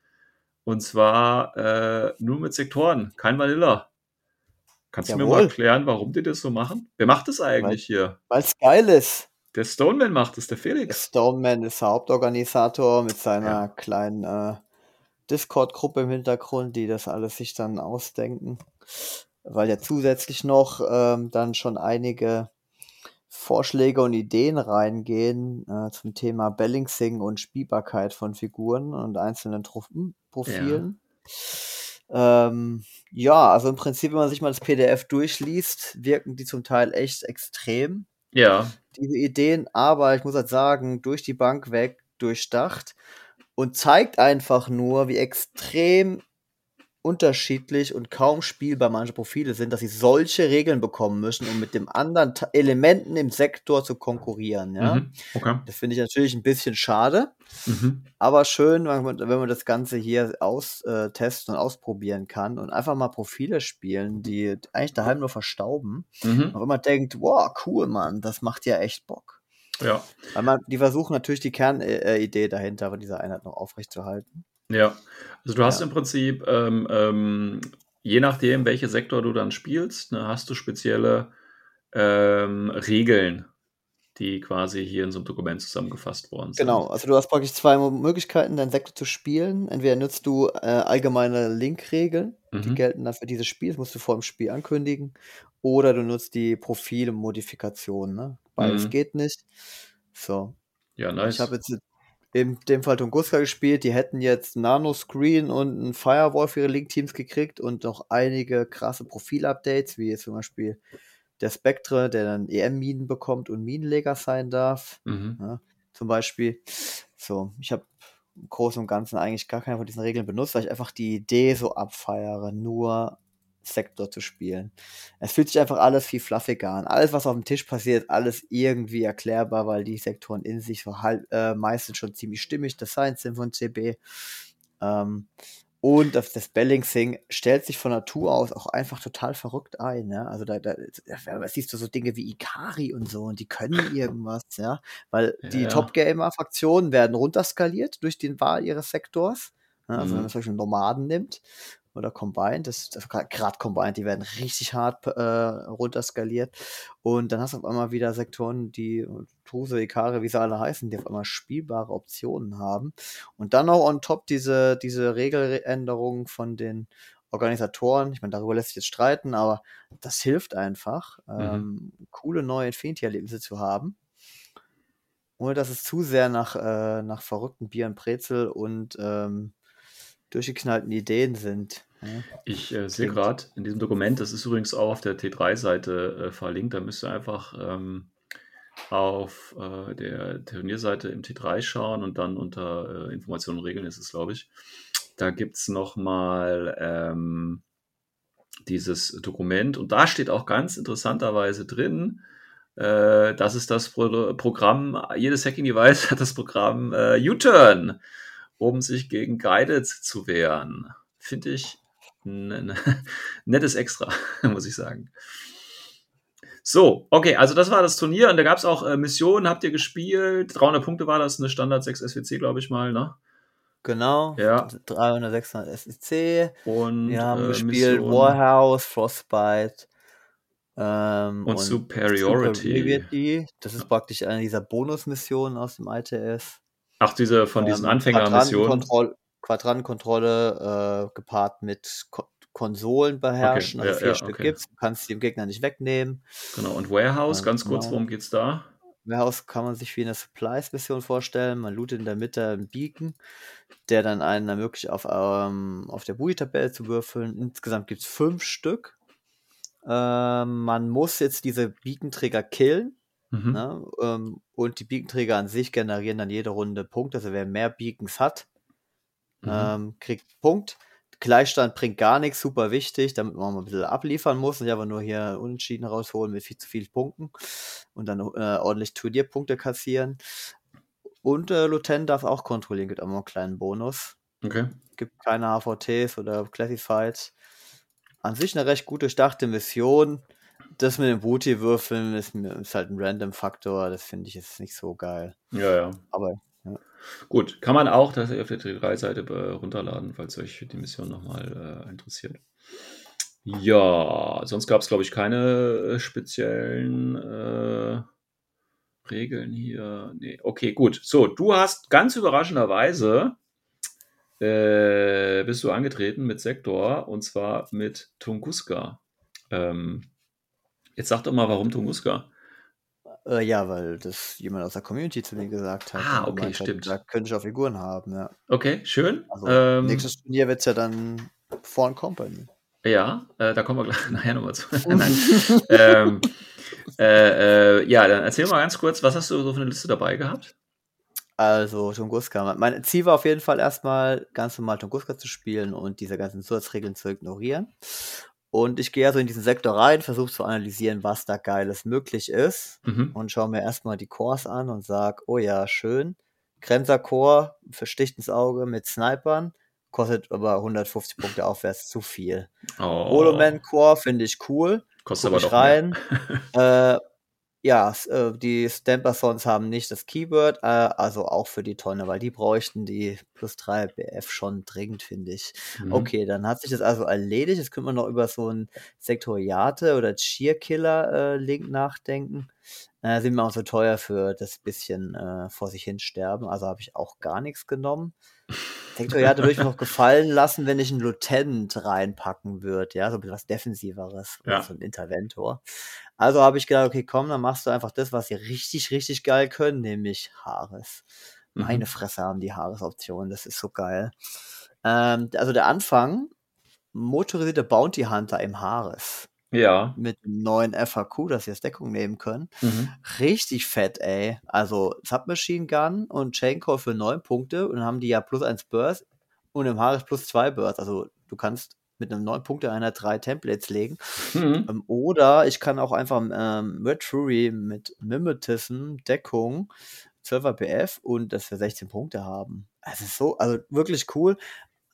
Und zwar äh, nur mit Sektoren, kein Vanilla. Kannst du mir mal Jawohl. erklären, warum die das so machen? Wer macht das eigentlich hier? Weil es geil ist. Der Stoneman macht es, der Der Felix. Stoneman ist der Hauptorganisator mit seiner Ja. kleinen äh, Discord-Gruppe im Hintergrund, die das alles sich dann ausdenken. Weil ja zusätzlich noch ähm, dann schon einige Vorschläge und Ideen reingehen äh, zum Thema Balancing und Spielbarkeit von Figuren und einzelnen Truppenprofilen. Ähm, ja, also im Prinzip, wenn man sich mal das PDF durchliest, wirken die zum Teil echt extrem. Ja, diese Ideen, aber ich muss halt sagen, durch die Bank weg durchdacht und zeigt einfach nur, wie extrem unterschiedlich und kaum spielbar manche Profile sind, dass sie solche Regeln bekommen müssen, um mit den anderen Ta- Elementen im Sektor zu konkurrieren. Ja? mhm. okay. Das finde ich natürlich ein bisschen schade, Mhm. aber schön, wenn man, wenn man das Ganze hier aus, äh, und ausprobieren kann und einfach mal Profile spielen, die eigentlich daheim nur verstauben. Mhm. Und wenn man denkt, wow, cool, Mann, das macht ja echt Bock. Ja. Weil man, die versuchen natürlich die Kernidee dahinter von dieser Einheit noch aufrechtzuerhalten. Ja, also du hast Ja. im Prinzip, ähm, ähm, je nachdem, welche Sektor du dann spielst, ne, hast du spezielle ähm, Regeln, die quasi hier in so einem Dokument zusammengefasst worden sind. Genau, also du hast praktisch zwei Möglichkeiten, deinen Sektor zu spielen. Entweder nutzt du äh, allgemeine Link-Regeln, die Mhm. gelten dann für dieses Spiel, das musst du vor dem Spiel ankündigen. Oder du nutzt die Profilmodifikation. Ne? Beides Mhm. geht nicht. So, Ja, nice. Ich habe jetzt in dem Fall Tunguska gespielt. Die hätten jetzt Nanoscreen und ein Firewall für ihre Link-Teams gekriegt und noch einige krasse Profil-Updates, wie jetzt zum Beispiel der Spectre, der dann EM-Minen bekommt und Minenleger sein darf, Mhm. zum Beispiel. So, ich habe im Großen und Ganzen eigentlich gar keine von diesen Regeln benutzt, weil ich einfach die Idee so abfeiere, nur Sektor zu spielen. Es fühlt sich einfach alles viel fluffiger an. Alles, was auf dem Tisch passiert, alles irgendwie erklärbar, weil die Sektoren in sich so halb, äh, meistens schon ziemlich stimmig designt sind von CB. Ähm, und das, das Balancing stellt sich von Natur aus auch einfach total verrückt ein. Ja? Also da, da, da siehst du so Dinge wie Ikari und so und die können irgendwas, ja. Weil die Ja. Top-Gamer-Fraktionen werden runterskaliert durch die Wahl ihres Sektors. Ja, also Mhm. wenn man zum Beispiel Nomaden nimmt oder Combined, das, das gerade Combined, die werden richtig hart äh, runterskaliert. Und dann hast du auf einmal wieder Sektoren, die Truse, Ikare, wie sie alle heißen, die auf einmal spielbare Optionen haben. Und dann noch on top diese, diese Regeländerungen von den Organisatoren. Ich meine, darüber lässt sich jetzt streiten, aber das hilft einfach, ähm, coole neue Infinity-Erlebnisse zu haben. Ohne dass es zu sehr nach, äh, nach verrückten Bier und Brezel und ähm, durchgeknallten Ideen sind. Ich äh, sehe gerade in diesem Dokument, das ist übrigens auch auf der T3-Seite äh, verlinkt, da müsst ihr einfach ähm, auf äh, der Turnierseite im T3 schauen und dann unter äh, Informationen und Regeln ist es, glaube ich. Da gibt es nochmal ähm, dieses Dokument. Und da steht auch ganz interessanterweise drin, äh, das ist das Pro Programm, jedes Hacking-Device hat das Programm äh, U-Turn, um sich gegen Guided zu wehren. Finde ich ein nettes Extra, muss ich sagen. So, okay, also das war das Turnier und da gab es auch äh, Missionen, habt ihr gespielt? 300 Punkte war das, eine Standard 6 SWC, glaube ich mal, ne? Genau. Ja. 300, 600 SEC. Und Wir haben äh, gespielt Mission Warhouse, Frostbite. Ähm, und, Superiority. Superiority. Das ist praktisch eine dieser Bonusmissionen aus dem ITS. Ach, diese von diesen Ähm, Anfängermissionen. Quadrantenkontroll- Quadrantenkontrolle äh, gepaart mit Ko Konsolen beherrschen. Okay, Also ja, vier ja, Stück okay. gibt's. Du kannst die dem Gegner nicht wegnehmen. Genau, und Warehouse, Ja, ganz kurz, genau. worum geht's da? Warehouse kann man sich wie eine Supplies-Mission vorstellen. Man lootet in der Mitte einen Beacon, der dann einen ermöglicht, auf, ähm, auf der Bui-Tabelle zu würfeln. Insgesamt gibt es fünf Stück. Ähm, man muss jetzt diese Beacon-Träger killen. Mhm. Ne? Ähm, und die Beacon-Träger an sich generieren dann jede Runde Punkte. Also wer mehr Beacons hat, Mhm. ähm, kriegt Punkt. Gleichstand bringt gar nichts, super wichtig, damit man mal ein bisschen abliefern muss, nicht einfach nur hier Unentschieden rausholen mit viel zu vielen Punkten und dann äh, ordentlich Turnierpunkte kassieren. Und äh, Lieutenant darf auch kontrollieren, gibt auch mal einen kleinen Bonus. Okay. Gibt keine HVTs oder Classified. An sich eine recht gut durchdachte Mission. Das mit den Booty-Würfeln ist, ist halt ein Random-Faktor, das finde ich jetzt nicht so geil. Ja, ja. Aber Gut, kann man auch tatsächlich auf der T3-Seite äh, runterladen, falls euch die Mission nochmal äh, interessiert. Ja, sonst gab es, glaube ich, keine äh, speziellen äh, Regeln hier. Nee, okay, gut. So, du hast ganz überraschenderweise äh, bist du angetreten mit Sektor und zwar mit Tunguska. Ähm, jetzt sag doch mal, warum Tunguska? Äh, ja, weil das jemand aus der Community zu mir gesagt hat. Ah, okay, hat, stimmt. Da könnte ich auch Figuren haben, ja. Okay, schön. Also Ähm, nächstes Turnier wird es ja dann Foreign Company. Ja, äh, da kommen wir gleich nachher nochmal zu. Ähm, äh, äh, ja, dann erzähl mal ganz kurz, was hast du so für eine Liste dabei gehabt? Also Tunguska. Mein Ziel war auf jeden Fall erstmal ganz normal Tunguska zu spielen und diese ganzen Zusatzregeln zu ignorieren. Und ich gehe also in diesen Sektor rein, versuche zu analysieren, was da Geiles möglich ist Mhm. und schaue mir erstmal die Cores an und sag, oh ja, schön. Kremser Core, versticht ins Auge mit Snipern, kostet aber 150 Punkte aufwärts zu viel. Oh, Holoman Core finde ich cool. kostet Guck aber doch rein. äh, ja, s- äh, die Stamper-Sons haben nicht das Keyword, äh, also auch für die Tonne, weil die bräuchten die plus 3 BF schon dringend, finde ich. Mhm. Okay, dann hat sich das also erledigt. Jetzt könnte man noch über so einen Sektoriate oder Cheer-Killer-Link nachdenken. Äh, sind mir auch so teuer für das bisschen äh, vor sich hin sterben, also habe ich auch gar nichts genommen. Sektoriate würde ich mir noch gefallen lassen, wenn ich einen Lieutenant reinpacken würde, ja, so ein bisschen was Defensiveres, Ja. so ein Interventor. Also habe ich gedacht, okay, komm, dann machst du einfach das, was sie richtig, richtig geil können, nämlich Haares. Mhm. Meine Fresse haben die Haares-Optionen, das ist so geil. Ähm, also der Anfang, motorisierte Bounty Hunter im Haares Ja. mit dem neuen FAQ, dass sie als Deckung nehmen können. Mhm. Richtig fett, ey. Also Submachine Gun und Chain Call für 9 Punkte und dann haben die ja plus 1 Burst und im Haares plus 2 Burst. Also du kannst mit einem 9 Punkte einer 3 Templates legen. Mhm. Ähm, oder ich kann auch einfach ähm, Red Fury mit Mimetism, Deckung, 12er BF und das für 16 Punkte haben. Es ist so, also wirklich cool.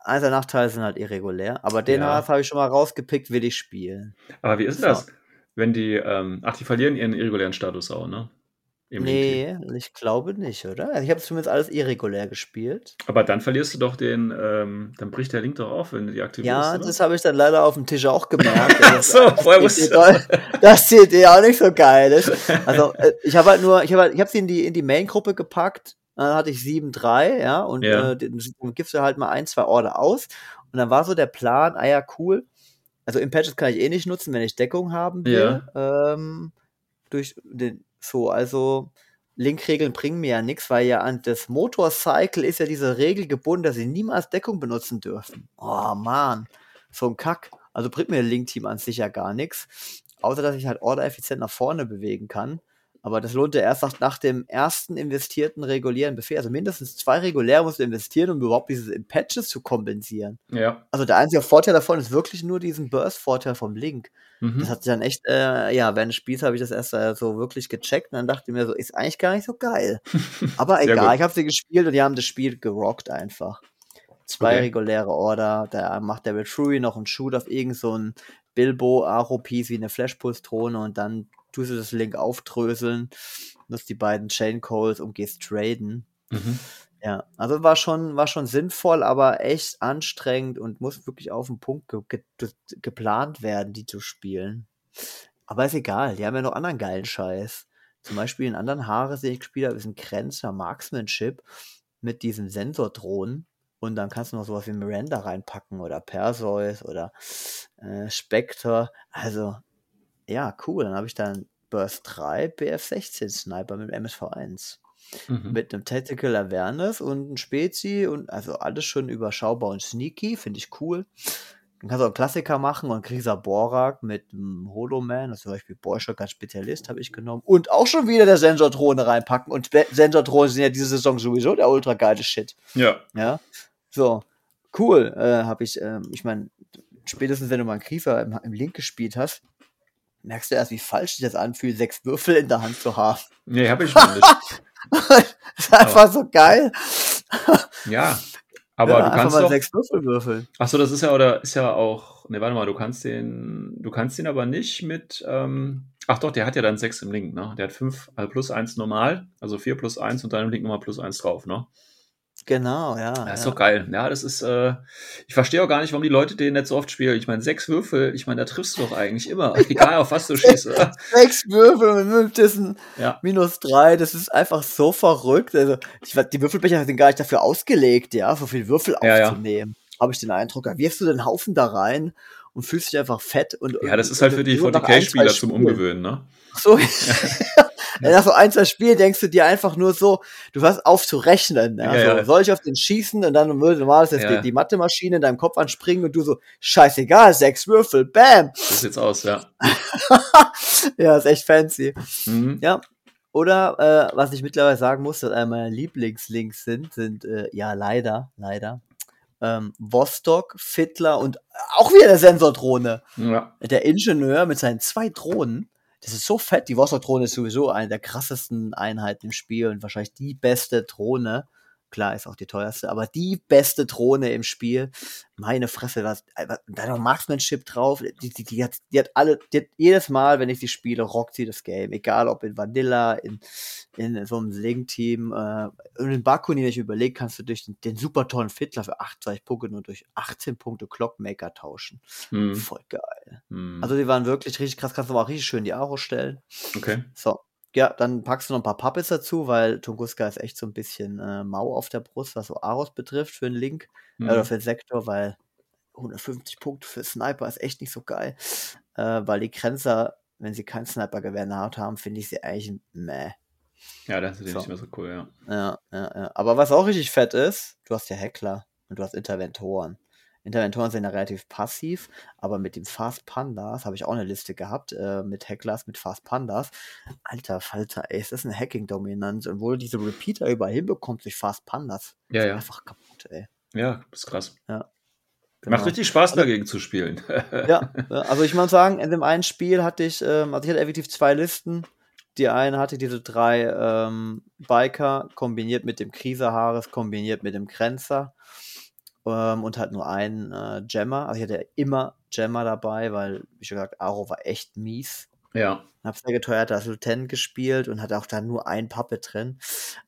Einzelne Nachteile sind halt irregulär, aber den Ja. Habe ich schon mal rausgepickt, will ich spielen. Aber wie ist So. das, wenn die, ähm, ach, die verlieren ihren irregulären Status auch, ne? Im. Nee, ich glaube nicht, oder? Also ich habe zumindest alles irregulär gespielt. Aber dann verlierst du doch den, ähm, dann bricht der Link doch auf, wenn du die aktivierst, Ja, oder? das habe ich dann leider auf dem Tisch auch gemerkt. So, die du das? Dass die Idee auch nicht so geil ist. Also äh, ich habe halt nur, ich habe halt, ich habe sie in die in die Main-Gruppe gepackt. Dann hatte ich 7-3, ja, und Ja. äh, dann gibst du halt mal ein, zwei Orte aus. Und dann war so der Plan, ah ja, cool. Also Impatches kann ich eh nicht nutzen, wenn ich Deckung haben will. Ähm, durch den, so, also Linkregeln bringen mir ja nichts, weil ja an das Motorcycle ist ja diese Regel gebunden, dass sie niemals Deckung benutzen dürfen. Oh man, so ein Kack. Also bringt mir Link-Team an sich ja gar nichts. Außer dass ich halt ordereffizient nach vorne bewegen kann. Aber das lohnt ja erst nach, nach dem ersten investierten regulären Befehl. Also mindestens zwei reguläre musst du investieren, um überhaupt dieses in Patches zu kompensieren. Ja. Also der einzige Vorteil davon ist wirklich nur diesen Burst-Vorteil vom Link. Mhm. Das hat sich dann echt, äh, ja, während des Spiels habe ich das erst äh, so wirklich gecheckt und dann dachte ich mir so, ist eigentlich gar nicht so geil. Aber egal, gut. ich habe sie gespielt und die haben das Spiel gerockt einfach. Zwei Okay. reguläre Order, da macht der Trui noch einen Shoot auf irgend so ein Bilbo Aro-Piece wie eine Flash-Pulse-Drohne und dann tust du das Link aufdröseln, nutzt die beiden Chain Calls und gehst traden. Mhm. Ja, also war schon, war schon sinnvoll, aber echt anstrengend und muss wirklich auf den Punkt ge ge ge- geplant werden, die zu spielen. Aber ist egal, die haben ja noch anderen geilen Scheiß. Zum Beispiel einen anderen Haare, den ich gespielt habe, ist ein Grenzer Marksmanship mit diesen Sensordrohnen. Und dann kannst du noch sowas wie Miranda reinpacken oder Perseus oder äh, Spectre. Also, ja, cool. Dann habe ich dann Burst 3 BF16 Sniper mit dem MSV1 Mhm. mit einem Tactical Awareness und ein Spezi und also alles schon überschaubar und sneaky, finde ich cool. Dann kannst du auch einen Klassiker machen und Krieger Borak mit einem Holoman, das ist zum Beispiel Borschock als Spezialist habe ich genommen und auch schon wieder der Sensordrohne reinpacken und Sensordrohnen sind ja diese Saison sowieso der ultra geile Shit. Ja. Ja, so, cool, äh, habe ich, ähm, ich meine, spätestens wenn du mal einen Krieger im, im Link gespielt hast, merkst du erst, wie falsch sich das anfühlt, sechs Würfel in der Hand zu haben. Nee, habe ich noch nicht. das ist einfach so geil. Ja. Aber ja, du kannst mal doch. sechs Würfel würfeln. Achso, das ist ja, oder ist ja auch. Ne, warte mal, du kannst den. Du kannst den aber nicht mit. Ähm, ach doch, der hat ja dann 6 im Link, ne? Der hat 5, also plus 1 normal, also 4 plus 1 und dann im Link nochmal plus 1 drauf, ne? Genau, ja. Das ist ja. doch geil. Ja, das ist, äh, ich verstehe auch gar nicht, warum die Leute den nicht so oft spielen. Ich meine, sechs Würfel, ich meine, da triffst du doch eigentlich immer. Egal auf was du schießt, oder? Sechs Würfel mit Mülltissen, Ja. minus drei, das ist einfach so verrückt. Also, ich, die Würfelbecher sind gar nicht dafür ausgelegt, ja, so viel Würfel Ja, ja. aufzunehmen. Habe ich den Eindruck. Da wirfst du den Haufen da rein und fühlst dich einfach fett. Und, Ja, das ist halt für die nur nach ein, 40k-Spieler zwei zum. Umgewöhnen, ne? So. Ja, nach so ein, zwei Spielen denkst du dir einfach nur so, du hörst auf zu rechnen. Ja, Ja, so, ja. Soll ich auf den schießen? Und dann würde normal jetzt Ja, die, ja. die Mathemaschine in deinem Kopf anspringen und du so, scheißegal, sechs Würfel, bam. So sieht's aus, ja. ja, ist echt fancy. Mhm. Ja. Oder äh, was ich mittlerweile sagen muss, dass einer meiner Lieblingslinks sind, sind äh, ja leider, leider ähm, Vostok, Fiddler und auch wieder der Sensordrohne. Ja. Der Ingenieur mit seinen zwei Drohnen. Das ist so fett. Die Vostok-Drohne ist sowieso eine der krassesten Einheiten im Spiel und wahrscheinlich die beste Drohne. Klar, ist auch die teuerste, aber die beste Drohne im Spiel. Meine Fresse, was, da ist noch Marksmanship drauf. Die, die, die, hat, die hat alle, die hat jedes Mal, wenn ich die spiele, rockt sie das Game. Egal ob in Vanilla, in, in so einem Link-Team. Äh, und in Bakuni, wenn ich überlege, kannst du durch den, den super tollen Fiddler für 28 Punkte nur durch 18 Punkte Clockmaker tauschen. Mhm. Voll geil. Mhm. Also die waren wirklich richtig krass, kannst du mal auch richtig schön die Aro stellen. okay. So. Ja, dann packst du noch ein paar Puppets dazu, weil Tunguska ist echt so ein bisschen äh, mau auf der Brust, was so Aros betrifft für den Link Mhm. äh, oder für den Sektor, weil 150 Punkte für Sniper ist echt nicht so geil. Äh, weil die Grenzer, wenn sie kein Sniper-Gewehr in der Hand haben, finde ich sie eigentlich meh. Ja, das ist So. nicht mehr so cool, ja. Ja, ja, ja. Aber was auch richtig fett ist, du hast ja Heckler und du hast Interventoren. Interventoren sind ja relativ passiv, aber mit dem Fast Pandas habe ich auch eine Liste gehabt, äh, mit Hecklers, mit Fast Pandas. Alter Falter, ey, ist das eine Hacking-Dominanz. Und wo du diese Repeater überall hinbekommst durch Fast Pandas, Ja, ist ja. einfach kaputt, ey. Ja, das ist krass. Genau. Macht richtig Spaß, dagegen zu spielen. Ja, ja, also ich muss sagen, in dem einen Spiel hatte ich, ähm, also ich hatte effektiv zwei Listen. Die eine hatte diese drei ähm, Biker kombiniert mit dem Krisehaares, kombiniert mit dem Grenzer ähm, und hat nur einen äh, Gemmer. Also ich hatte immer Gemmer dabei, weil, wie schon gesagt, Aro war echt mies. ja. Hab sehr geteuert als Lieutenant gespielt und hatte auch da nur ein Puppet drin.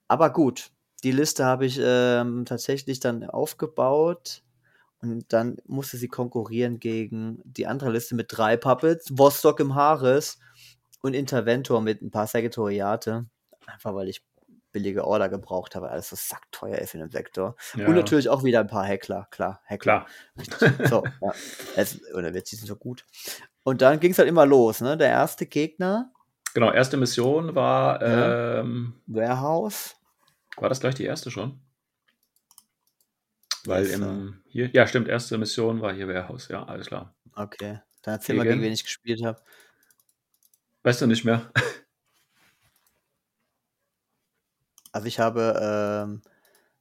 Aber gut, die Liste habe ich ähm, tatsächlich dann aufgebaut und dann musste sie konkurrieren gegen die andere Liste mit drei Puppets, Vostok im Haares und Interventor mit ein paar Sekretoriate. Einfach weil ich billige Order gebraucht habe, alles so sackteuer ist in dem Sektor. ja. Und natürlich auch wieder ein paar Heckler, klar, Heckler. Klar. So, ja. Es, oder wird sie so gut. Und dann ging es halt immer los, ne? Der erste Gegner, Genau, erste Mission war, Ja. ähm, Warehouse. war das gleich die erste schon? Weil im, hier, ja, stimmt, erste Mission war hier Warehouse, ja, alles klar. Okay. Dann erzähl mal, Gegen? gegen wen ich gespielt habe. Weißt du nicht mehr? Also ich habe, ähm,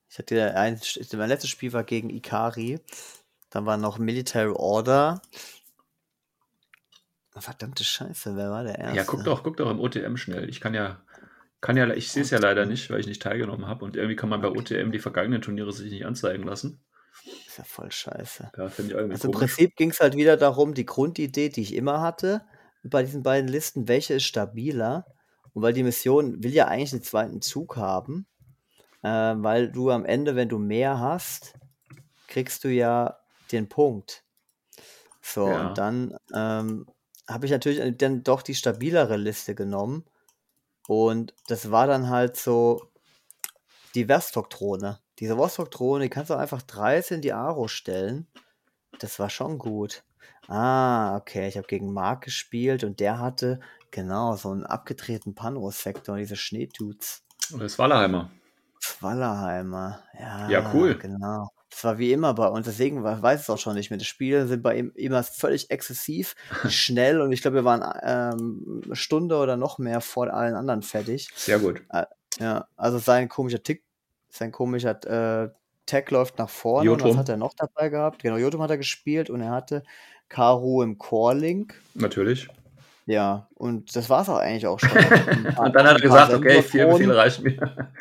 ich hatte ein, mein letztes Spiel war gegen Ikari. Dann war noch Military Order. Verdammte Scheiße, wer war der erste? Ja, guck doch, guck doch im OTM schnell. Ich kann ja, kann ja, ich sehe es ja leider nicht, weil ich nicht teilgenommen habe. Und irgendwie kann man bei OTM die vergangenen Turniere sich nicht anzeigen lassen. Ist ja voll scheiße. Ja, finde ich irgendwie Also im komisch. Prinzip ging es halt wieder darum, die Grundidee, die ich immer hatte, bei diesen beiden Listen, welche ist stabiler? Und weil die Mission will ja eigentlich einen zweiten Zug haben, äh, weil du am Ende, wenn du mehr hast, kriegst du ja den Punkt. So, Ja. und dann ähm, habe ich natürlich dann doch die stabilere Liste genommen. Und das war dann halt so die Vostok-Drohne. Diese Vostok-Drohne, die kannst du einfach 13 die Aro stellen. Das war schon gut. Ah, okay, ich habe gegen Mark gespielt und der hatte genau so einen abgedrehten Panro-Sektor, diese Schneedudes. Das Wallerheimer. Wallerheimer, ja. Ja, cool. Genau. Das war wie immer bei uns, deswegen we- weiß es auch schon nicht mehr. Die Spiele sind bei ihm immer völlig exzessiv, schnell und ich glaube, wir waren ähm, eine Stunde oder noch mehr vor allen anderen fertig. Sehr gut. Ja, also sein komischer Tick, sein komischer äh, Tag läuft nach vorne. Und was Jotum. hat er noch dabei gehabt? Genau, Jotum hat er gespielt und er hatte Karu im Core-Link. Natürlich. Ja, und das war es auch eigentlich auch schon. Paar- Und dann hat er gesagt, okay, vier. Befehle reichen mir.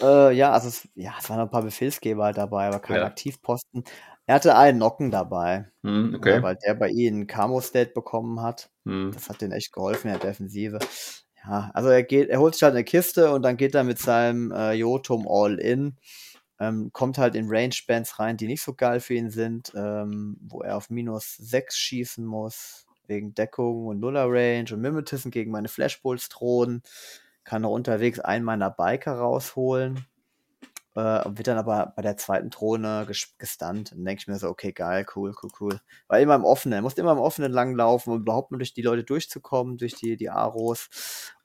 Äh, ja, also es, ja, es waren noch ein paar Befehlsgeber halt dabei, aber keine Ja. Aktivposten. Er hatte einen Nocken dabei, Hm, ja, okay. weil der bei ihnen Camo-State bekommen hat. Hm. Das hat denen echt geholfen in der Defensive. Ja, also er geht, er holt sich halt eine Kiste und dann geht er mit seinem äh, Jotum all in. Ähm, kommt halt in Range-Bands rein, die nicht so geil für ihn sind, ähm, wo er auf minus 6 schießen muss, wegen Deckung und Nuller-Range und Mimetism gegen meine Flashbolts drohen. Kann er unterwegs einen meiner Biker rausholen. Äh, und wird dann aber bei der zweiten Drohne ges gestunt. Dann denke ich mir so, okay, geil, cool, cool, cool. War immer im Offenen, musste immer im Offenen langlaufen, um überhaupt mal durch die Leute durchzukommen, durch die, die Aros.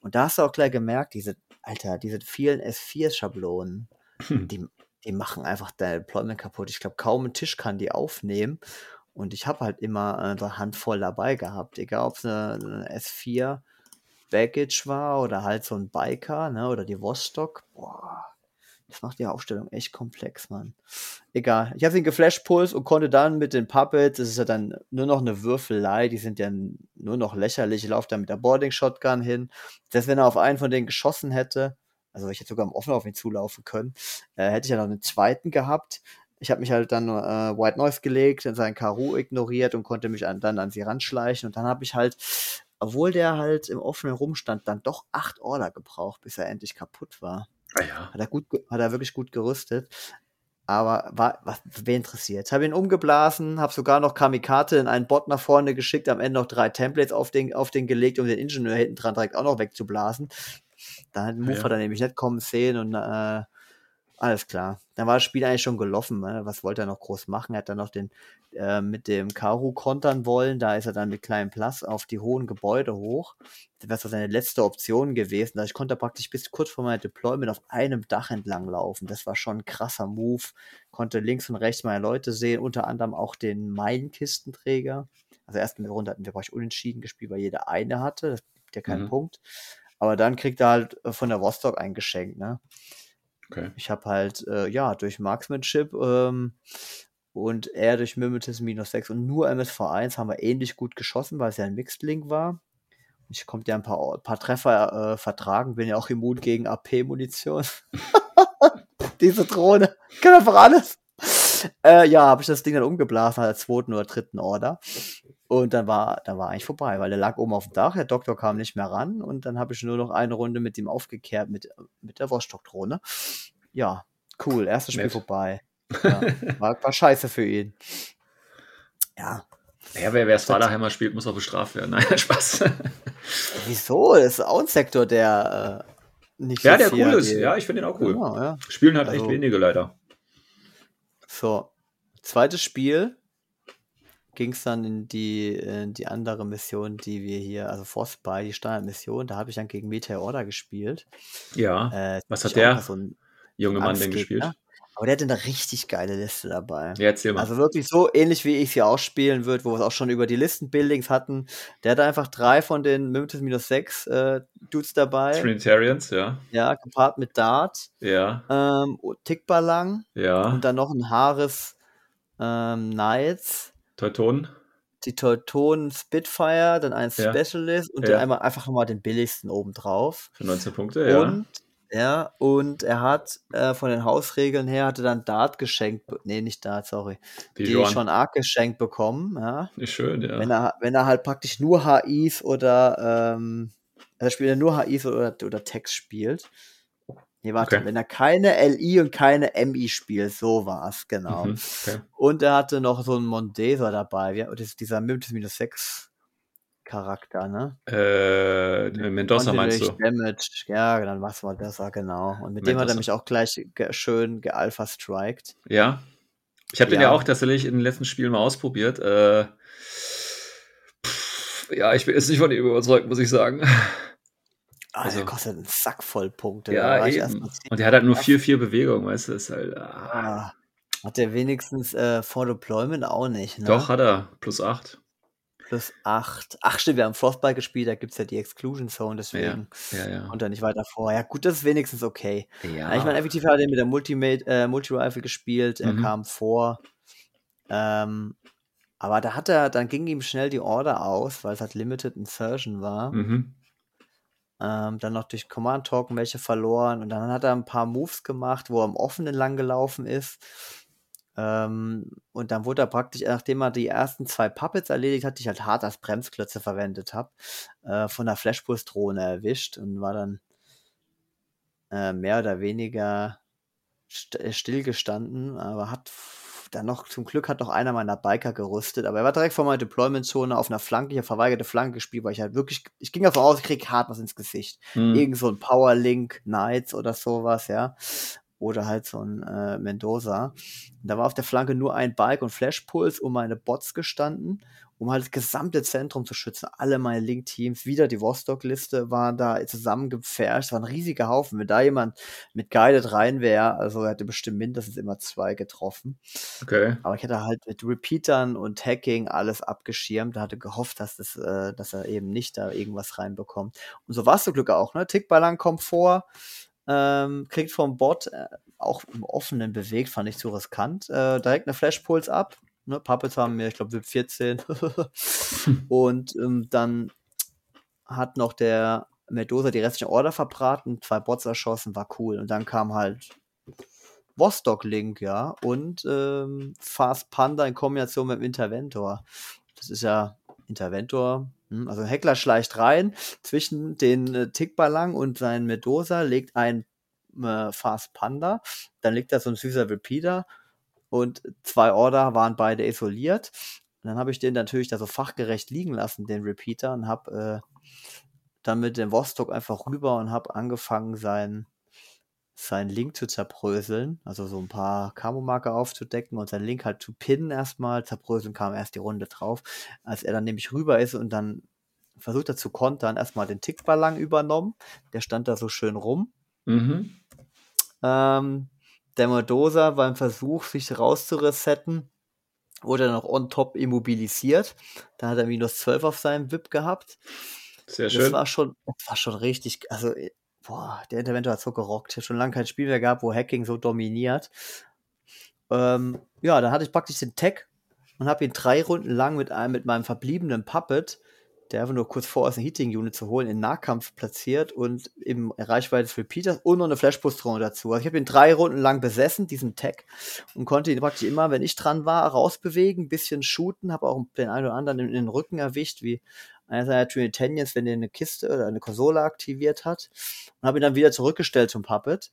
Und da hast du auch gleich gemerkt, diese, Alter, diese vielen S4-Schablonen, Hm. die, die machen einfach dein Deployment kaputt. Ich glaube, kaum ein Tisch kann die aufnehmen. Und ich habe halt immer äh, eine Handvoll dabei gehabt, egal ob es eine, eine S4 Baggage war oder halt so ein Biker, ne, oder die Vostok. Boah, das macht die Aufstellung echt komplex, Mann. Egal. Ich habe ihn geflashpulst und konnte dann mit den Puppets, das ist ja dann nur noch eine Würfelei, die sind ja nur noch lächerlich. Ich laufe mit der Boarding Shotgun hin. Selbst wenn er auf einen von denen geschossen hätte, also ich hätte sogar im Offen auf ihn zulaufen können, äh, hätte ich ja noch einen zweiten gehabt. Ich habe mich halt dann äh, White Noise gelegt, in seinen Karu ignoriert und konnte mich an, dann an sie ranschleichen. Und dann habe ich halt, obwohl der halt im offenen rumstand, dann doch acht Order gebraucht, bis er endlich kaputt war. Ah ja. Hat er, gut, hat er wirklich gut gerüstet. Aber war, was, wen interessiert? Habe ihn umgeblasen, habe sogar noch Kamikate in einen Bot nach vorne geschickt, am Ende noch drei Templates auf den, auf den gelegt, um den Ingenieur hinten dran direkt auch noch wegzublasen. Dann hat Move Ja. hat er nämlich nicht kommen sehen und äh, alles klar. Dann war das Spiel eigentlich schon gelaufen. Ne? Was wollte er noch groß machen? Er hat dann noch den äh, mit dem Karu kontern wollen. Da ist er dann mit kleinem Plus auf die hohen Gebäude hoch. Das wäre so seine letzte Option gewesen. Also ich konnte praktisch bis kurz vor meinem Deployment auf einem Dach entlang laufen. Das war schon ein krasser Move. Konnte links und rechts meine Leute sehen, unter anderem auch den Main-Kistenträger. Also erst in der Runde hatten wir praktisch unentschieden gespielt, weil jeder eine hatte. Das gibt ja keinen Mhm. Punkt. Aber dann kriegt er halt äh, von der Vostok ein Geschenk, ne? Okay. Ich habe halt, äh, ja, durch Marksmanship ähm, und er durch Mimetism minus 6 und nur MSV1 haben wir ähnlich gut geschossen, weil es ja ein Mixed Link war. Ich konnte ja ein paar, paar Treffer äh, vertragen, bin ja auch immun gegen AP-Munition. Diese Drohne kann einfach alles. Äh, ja, habe ich das Ding dann umgeblasen als zweiten oder dritten Order. Und dann war, dann war eigentlich vorbei, weil der lag oben auf dem Dach, der Doktor kam nicht mehr ran und dann habe ich nur noch eine Runde mit ihm aufgekehrt mit, mit der Vostok-Drohne. Ja, cool, erstes Spiel Nett. vorbei. Ja, war, war scheiße für ihn. Ja, Ja, wer, wer Svalaheimer spielt, muss auch bestraft werden. Nein, Spaß. wieso? Das ist auch ein Sektor, der äh, nicht ja, der cool ist. Ja, ich finde den auch cool. Genau, ja. Spielen halt Also- echt wenige leider. So, zweites Spiel ging es dann in die, in die andere Mission, die wir hier, also Frostbite, die Standardmission, da habe ich dann gegen Meteor Order gespielt. Ja. Äh, Was hat der So ein junge Mann denn gespielt? Aber der hat eine richtig geile Liste dabei. Ja, erzähl mal. Also wirklich so ähnlich wie ich sie auch spielen würde, wo wir es auch schon über die Listenbuildings hatten. Der hat einfach drei von den Memphis minus sechs äh, Dudes dabei. Trinitarians, ja. Ja, gepaart mit Dart, Ja, ähm, Tickballang ja. und dann noch ein Haares ähm, Knights, Teutonen. die Teutonen Spitfire, dann ein Ja. Specialist und Ja. dann einmal einfach nochmal den billigsten obendrauf. Für 19 Punkte, ja. Und ja, und er hat äh, von den Hausregeln her hatte dann Dart geschenkt, nee, nicht Dart, sorry, die schon arg geschenkt bekommen, ja. Ist schön, ja. Wenn er, wenn er halt praktisch nur HIs oder ähm, also spielt er nur HIs oder, oder Text spielt. Nee, warte, Okay. wenn er keine LI und keine MI spielt, so war's, genau. Mhm, okay. Und er hatte noch so einen Mondesa dabei, ja, und das ist dieser Memphis minus 6 Charakter, ne? Äh, Mendoza meinst du? Damage, ja, dann machst du mal das, ja, genau. Und mit dem hat er Mendoza. mich auch gleich ge schön gealpha-striked. Ja. Ich habe den ja Ja. auch tatsächlich in den letzten Spielen mal ausprobiert. Äh, pff, ja, ich bin jetzt nicht von ihm überzeugt, muss ich sagen. Ah, Also- der kostet einen Sack voll Punkte. Ja, eben. Und der hat halt nur baff. 4-4 Bewegung, weißt du, ist halt. Ah, Ah, hat der wenigstens äh, For Deployment auch nicht, ne? Doch, hat er. Plus 8. Plus 8. Ach stimmt, wir haben Frostbite gespielt, da gibt es ja die Exclusion Zone, Ja, deswegen ja, ja. kommt er nicht weiter vor. Ja gut, das ist wenigstens okay. Ja, Ja, ich meine, effektiv hat er mit der äh, Multi-Rifle gespielt, er Mhm. kam vor. Ähm, aber da hat er, dann ging ihm schnell die Order aus, weil es halt Limited Insertion war. Mhm. Ähm, dann noch durch Command Token welche verloren und dann hat er ein paar Moves gemacht, wo er im Offenen lang gelaufen ist. Ähm, und dann wurde er praktisch, nachdem er die ersten zwei Puppets erledigt hat, die ich halt hart als Bremsklötze verwendet habe, äh, von der Flashpulse-Drohne erwischt und war dann äh, mehr oder weniger st äh, stillgestanden, aber hat dann noch, zum Glück hat noch einer meiner Biker gerüstet, aber er war direkt vor meiner Deployment-Zone auf einer Flanke, ich habe verweigerte Flanke gespielt, weil ich halt wirklich, ich ging davon aus, ich krieg hart was ins Gesicht. Mhm. Irgend so ein Powerlink Knights oder sowas, ja. Oder halt so ein äh, Mendoza. Da war auf der Flanke nur ein Bike und Flashpulse um meine Bots gestanden, um halt das gesamte Zentrum zu schützen. Alle meine Link-Teams, wieder die Vostok-Liste war da zusammengepfercht. Es war ein riesiger Haufen. Wenn da jemand mit Guided rein wäre, also er hätte bestimmt mindestens immer zwei getroffen. Okay. Aber ich hätte halt mit Repeatern und Hacking alles abgeschirmt. Da hatte gehofft, dass, das, äh, dass er eben nicht da irgendwas reinbekommt. Und so war es zum Glück auch. Ne? Tickballang kommt vor, ähm, kriegt vom Bot äh, auch im Offenen bewegt, fand ich zu riskant. Äh, direkt eine Flashpulse ab. Ne? Puppets haben mir, ich glaube, VIP 14. und ähm, dann hat noch der Medusa die restliche Order verbraten, zwei Bots erschossen, war cool. Und dann kam halt Vostok Link, ja, und ähm, Fast Panda in Kombination mit dem Interventor. Das ist ja Interventor. Hm, Also ein Heckler schleicht rein zwischen den äh, Tickballang und seinen Medosa, legt ein äh, Fast Panda, dann legt da so ein süßer Repeater und zwei Order waren beide isoliert. Und dann habe ich den natürlich da so fachgerecht liegen lassen, den Repeater, und habe äh, dann mit dem Vostok einfach rüber und habe angefangen, seinen seinen Link zu zerbröseln, also so ein paar Camo-Marker aufzudecken und seinen Link halt zu pinnen erstmal. Zerbröseln kam erst die Runde drauf. Als er dann nämlich rüber ist und dann versucht er zu kontern, erstmal den Tickballang übernommen. Der stand da so schön rum. Mhm. Ähm, der Modosa beim Versuch, sich rauszuresetten, wurde dann noch on top immobilisiert. Da hat er minus 12 auf seinem VIP gehabt. Sehr Das schön. war schon, das war schon richtig, also, äh, boah, der Interventor hat so gerockt. Ich schon lange kein Spiel mehr gehabt, wo Hacking so dominiert. Ähm, ja, dann hatte ich praktisch den Tag und habe ihn drei Runden lang mit einem, mit meinem verbliebenen Puppet, der einfach nur kurz vor ist, eine Heating Unit zu holen, in Nahkampf platziert und im Reichweite des Repeaters und noch eine Flashposition dazu. Also ich habe ihn drei Runden lang besessen, diesen Tag, und konnte ihn praktisch immer, wenn ich dran war, rausbewegen, ein bisschen shooten, habe auch den einen oder anderen in, in den Rücken erwischt, wie einer seiner Trinitanians, wenn er eine Kiste oder eine Konsole aktiviert hat. Und habe ihn dann wieder zurückgestellt zum Puppet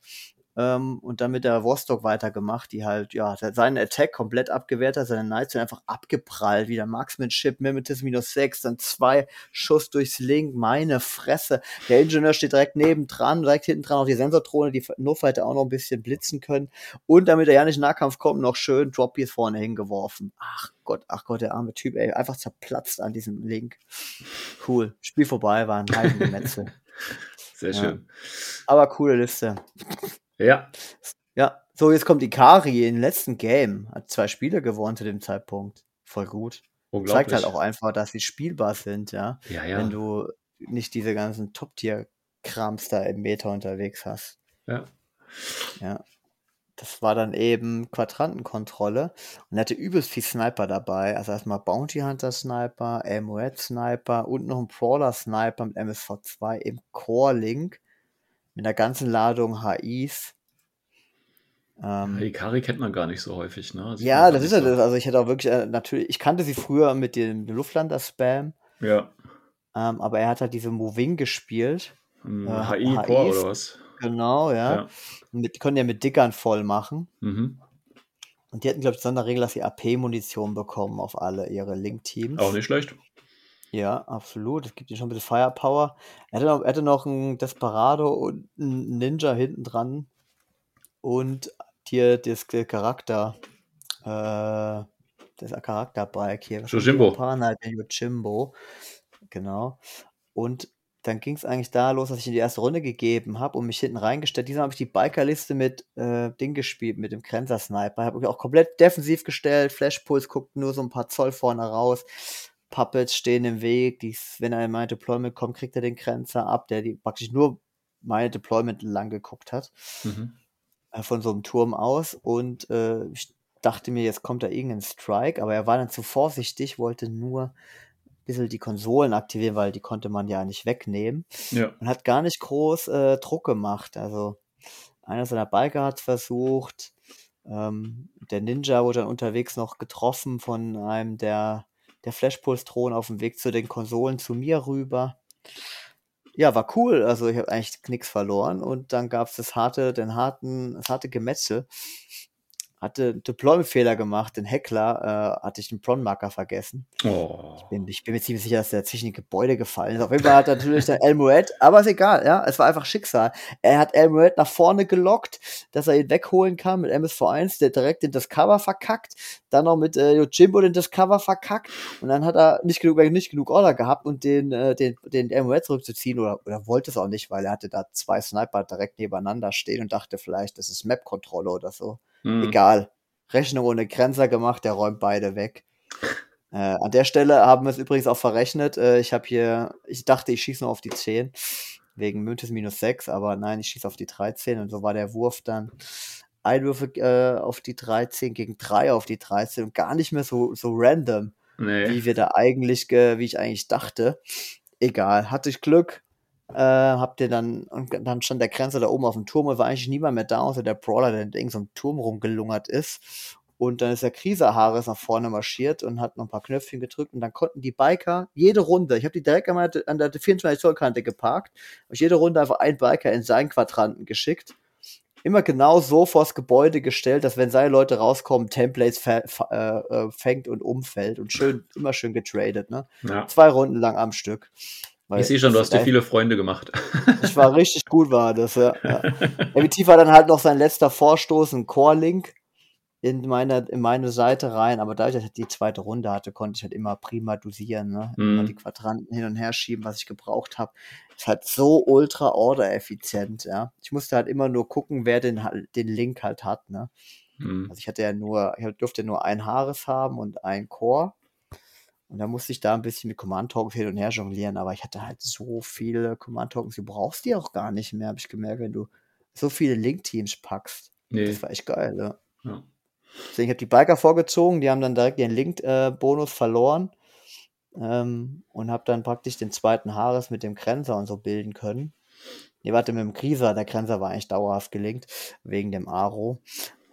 ähm, und dann mit der Vostok weitergemacht, die halt, ja, seinen Attack komplett abgewehrt hat, seine Knights sind einfach abgeprallt, wieder Marksmanship, Mimetism minus 6, dann zwei Schuss durchs Link, meine Fresse. Der Ingenieur steht direkt nebendran, direkt hinten dran auch die Sensordrohne, die Notfighter auch noch ein bisschen blitzen können und damit er ja nicht in Nahkampf kommt, noch schön Droppies vorne hingeworfen. Ach Gott, ach Gott, der arme Typ, ey, einfach zerplatzt an diesem Link. Cool. Spiel vorbei, war ein Heidengemetzel. Sehr Ja. schön. Aber coole Liste. Ja. Ja, So, jetzt kommt Ikari im letzten Game. Hat zwei Spiele gewonnen zu dem Zeitpunkt. Voll gut. Zeigt halt auch einfach, dass sie spielbar sind, ja. Ja, ja. Wenn du nicht diese ganzen Top-Tier-Krams da im Meta unterwegs hast. ja. Ja. Das war dann eben Quadrantenkontrolle und er hatte übelst viel Sniper dabei. Also erstmal Bounty Hunter Sniper, Amulet Sniper und noch ein Brawler Sniper mit MSV2 im Core Link mit einer ganzen Ladung HIs. Ähm, Hikari kennt man gar nicht so häufig, ne? Sieht man ja, das ist ja so. das. Also ich hätte auch wirklich, äh, natürlich, ich kannte sie früher mit dem Luftlander-Spam, Ja. ähm, aber er hat halt diese Moving gespielt. Ein Äh, HI Core oder was? Genau, ja. Ja. Mit, die konnten ja mit Dickern voll machen. Mhm. Und die hatten, glaube ich, Sonderregel, dass sie AP-Munition bekommen auf alle ihre Link-Teams. Auch nicht schlecht. Ja, absolut. Es gibt ihnen schon ein bisschen Firepower. Er hatte noch, er noch einen Desperado und einen Ninja hinten dran. Und hier das Charakter. Äh, das Charakterbike hier. Yojimbo. Pana, der Yojimbo. Genau. Und dann ging es eigentlich da los, dass ich in die erste Runde gegeben habe und mich hinten reingestellt. Diesmal habe ich die Bikerliste mit äh, Ding gespielt, mit dem Grenzer-Sniper. Habe mich auch komplett defensiv gestellt. Flashpuls guckt nur so ein paar Zoll vorne raus. Puppets stehen im Weg. Die, wenn er in mein Deployment kommt, kriegt er den Grenzer ab, der die praktisch nur meine Deployment lang geguckt hat. Mhm. Äh, von so einem Turm aus. Und äh, ich dachte mir, jetzt kommt da irgendein Strike, aber er war dann zu vorsichtig, wollte nur ein bisschen die Konsolen aktivieren, weil die konnte man ja nicht wegnehmen Ja. und hat gar nicht groß äh, Druck gemacht. Also einer seiner Biker hat es versucht. Ähm, der Ninja wurde dann unterwegs noch getroffen von einem der, der Flashpulse-Drohnen auf dem Weg zu den Konsolen zu mir rüber. Ja, war cool. Also ich habe eigentlich nichts verloren und dann gab es das harte, den harten, das harte Gemetzel. Hatte einen Deployment-Fehler gemacht, den Heckler, äh, hatte ich den Pron-Marker vergessen. Oh. Bin, ich bin mir ziemlich sicher, dass der zwischen die Gebäude gefallen ist. Auf jeden Fall hat er natürlich dann El Muet, aber ist egal, ja. Es war einfach Schicksal. Er hat El Muet nach vorne gelockt, dass er ihn wegholen kann mit MSV1, der direkt den Discover verkackt. Dann noch mit äh, Yojimbo den Discover verkackt. Und dann hat er nicht genug, nicht genug Order gehabt und den, äh, den, den El Muet zurückzuziehen oder, oder wollte es auch nicht, weil er hatte da zwei Sniper direkt nebeneinander stehen und dachte vielleicht, das ist Map-Kontrolle oder so. Mhm. Egal. Rechnung ohne Grenzer gemacht, der räumt beide weg. Äh, an der Stelle haben wir es übrigens auch verrechnet. Äh, ich habe hier, ich dachte, ich schieße nur auf die 10, wegen Müntes minus 6, aber nein, ich schieße auf die 13 und so war der Wurf dann Einwürfe äh, auf die 13 gegen 3 auf die 13 und gar nicht mehr so, so random, Nee. wie wir da eigentlich, ge- wie ich eigentlich dachte. Egal, hatte ich Glück. Äh, habt ihr dann, und dann stand der Grenzer da oben auf dem Turm und war eigentlich niemand mehr da, außer der Brawler, der in irgendeinem Turm rumgelungert ist. Und dann ist der Krieser Harris nach vorne marschiert und hat noch ein paar Knöpfchen gedrückt und dann konnten die Biker jede Runde, ich habe die direkt an, meiner- an der 24 Zoll Kante geparkt, habe ich jede Runde einfach einen Biker in seinen Quadranten geschickt. Immer genau so vors Gebäude gestellt, dass wenn seine Leute rauskommen, Templates äh, äh, fängt und umfällt und schön, immer schön getradet, ne? Ja. Zwei Runden lang am Stück. Ich sehe schon, du hast dir viele Freunde gemacht. ich war richtig gut, war das, ja. ja. Effektiv war dann halt noch sein letzter Vorstoß, ein Core-Link in meine, in meine Seite rein, aber dass ich die zweite Runde hatte, konnte ich halt immer prima dosieren, ne? Immer Mhm. die Quadranten hin und her schieben, was ich gebraucht habe. Ist halt so ultra order-effizient, ja. Ich musste halt immer nur gucken, wer den, halt- den Link halt hat, ne? Mhm. Also ich hatte ja nur, ich durfte nur ein Haares haben und ein Core. Und da musste ich da ein bisschen mit Command-Tokens hin und her jonglieren, aber ich hatte halt so viele Command-Tokens, du brauchst die auch gar nicht mehr, habe ich gemerkt, wenn du so viele Link-Teams packst. Nee. Das war echt geil, ja. Ja. Deswegen habe die Biker vorgezogen, die haben dann direkt ihren Link-Bonus verloren ähm, und habe dann praktisch den zweiten Haares mit dem Grenzer und so bilden können. Nee, warte, mit dem Krieser, der Grenzer war eigentlich dauerhaft gelingt, wegen dem Aro.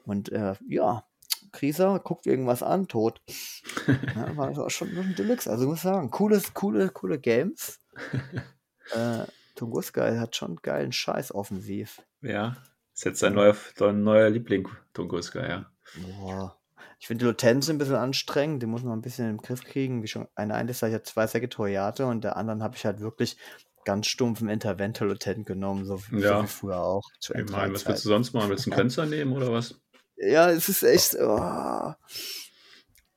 Und äh, ja, Krieser guckt irgendwas an, tot. Ja, war war schon ein Deluxe. Also ich muss sagen, cooles, coole, coole Games. äh, Tunguska hat schon geilen Scheiß offensiv. ja. Ist jetzt dein neuer, dein neuer Liebling, Tunguska, ja. Boah. Ich finde die Lutenz ein bisschen anstrengend, die muss man ein bisschen im Griff kriegen. Wie schon eine Einliste, ich hatte zwei Sekretoriate und der anderen habe ich halt wirklich ganz stumpfen Interventor Lutent genommen, so, Ja. so wie früher auch. zu Ich meine, was M3 willst du sonst machen? Willst du einen Grenzer nehmen oder was? Ja, es ist echt. Oh.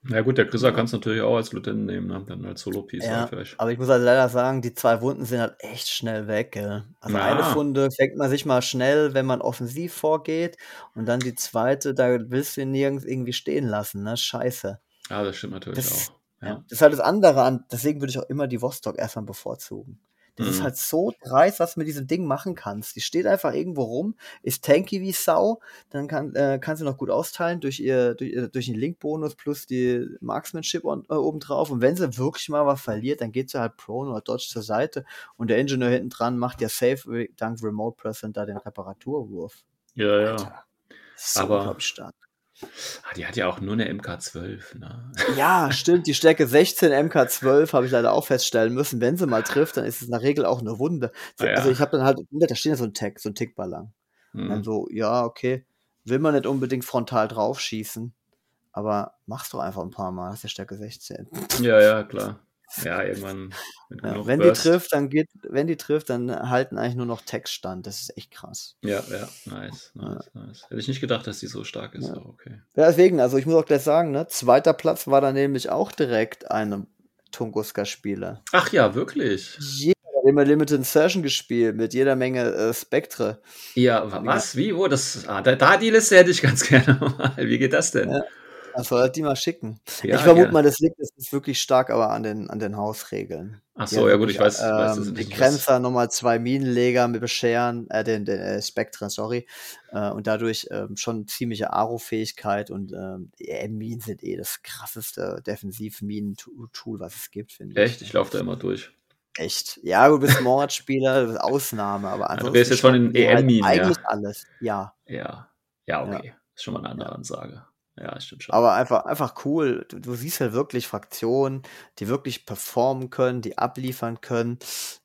Na gut, der Chrissa kann es natürlich auch als Lieutenant nehmen, ne? dann als Solo-Piece Ja, vielleicht. aber ich muss halt leider sagen, die zwei Wunden sind halt echt schnell weg. Gell? Also Ja. eine Wunde fängt man sich mal schnell, wenn man offensiv vorgeht. Und dann die zweite, da willst du ihn nirgends irgendwie stehen lassen. Ne? Scheiße. Ja, das stimmt natürlich Das- auch. Ja. Das ist halt das andere an. Deswegen würde ich auch immer die Vostok erstmal bevorzugen. Das ist Mhm. halt so dreist, was du mit diesem Ding machen kannst. Die steht einfach irgendwo rum, ist tanky wie Sau, dann kann, äh, kann sie noch gut austeilen durch ihr, durch, ihr- durch den Link-Bonus plus die Marksmanship on, äh, obendrauf. Und wenn sie wirklich mal was verliert, dann geht sie halt Prone oder Dodge zur Seite und der Ingenieur hinten dran macht ja safe dank Remote Present da den Reparaturwurf. Ja, ja. Alter, So Aber- stark. Ah, die hat ja auch nur eine MK12, ne? Ja, stimmt. Die Stärke 16 MK12 habe ich leider auch feststellen müssen. Wenn sie mal trifft, dann ist es in der Regel auch eine Wunde. Ah, ja. Also ich habe dann halt, da steht ja so ein Tag, so ein Tickballang. Hm. Dann so, ja, okay, will man nicht unbedingt frontal draufschießen, aber mach's doch einfach ein paar Mal, hast ja Stärke 16. Ja, ja, klar. Ja, irgendwann Ja, wenn Burst. die trifft, dann geht, wenn die trifft, dann halten eigentlich nur noch Text stand. Das ist echt krass. Ja, ja, nice, nice, nice. Hätte ich nicht gedacht, dass die so stark ist, Ja. aber okay. Ja, deswegen, also ich muss auch gleich sagen, ne, zweiter Platz war dann nämlich auch direkt ein Tunguska-Spieler. Ach ja, wirklich? Jeder hat immer Limited Session gespielt mit jeder Menge äh, Spektre. Ja, wa- was? Wie? Wo? Das, ah, da, da die Liste hätte ich ganz gerne mal. Wie geht das denn? Ja, Das soll halt die mal schicken. Ja, ich vermute gerne. mal, das liegt das ist wirklich stark aber an den, an den Hausregeln. Ach so, ja gut, ich weiß, weiß das ähm, nicht. Die Grenzer nochmal zwei Minenleger mit Bescheren, äh, den, den äh, Spectre, sorry. Äh, und dadurch ähm, schon ziemliche Aro-Fähigkeit und ähm, die EM-Minen sind eh das krasseste Defensiv-Minen-Tool, was es gibt, finde ich. Echt? Ich laufe da immer durch. Echt. Ja, du bist Mordspieler, das ist Ausnahme, aber du ansonsten. redest jetzt von den schnappen die halt EM-Minen, ja. Eigentlich alles, ja. Ja. Ja, okay. Ist schon mal eine andere Ansage. Ja, stimmt schon. Aber einfach, einfach cool. Du, du siehst halt wirklich Fraktionen, die wirklich performen können, die abliefern können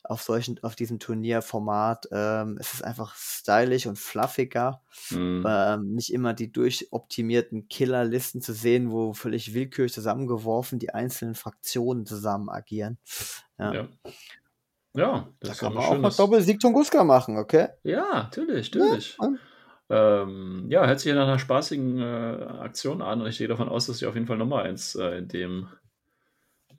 auf solchen, auf diesem Turnierformat. Ähm, es ist einfach stylisch und fluffiger. Hm. Ähm, nicht immer die durchoptimierten Killerlisten zu sehen, wo völlig willkürlich zusammengeworfen die einzelnen Fraktionen zusammen agieren. Ja. Ja. Ja, das Da kann man auch mal. Doppelsieg Tunguska machen, okay? Ja, natürlich, natürlich. Ja. Ähm, ja, hört sich nach einer spaßigen äh, Aktion an und ich gehe davon aus, dass sie auf jeden Fall nochmal eins äh, in dem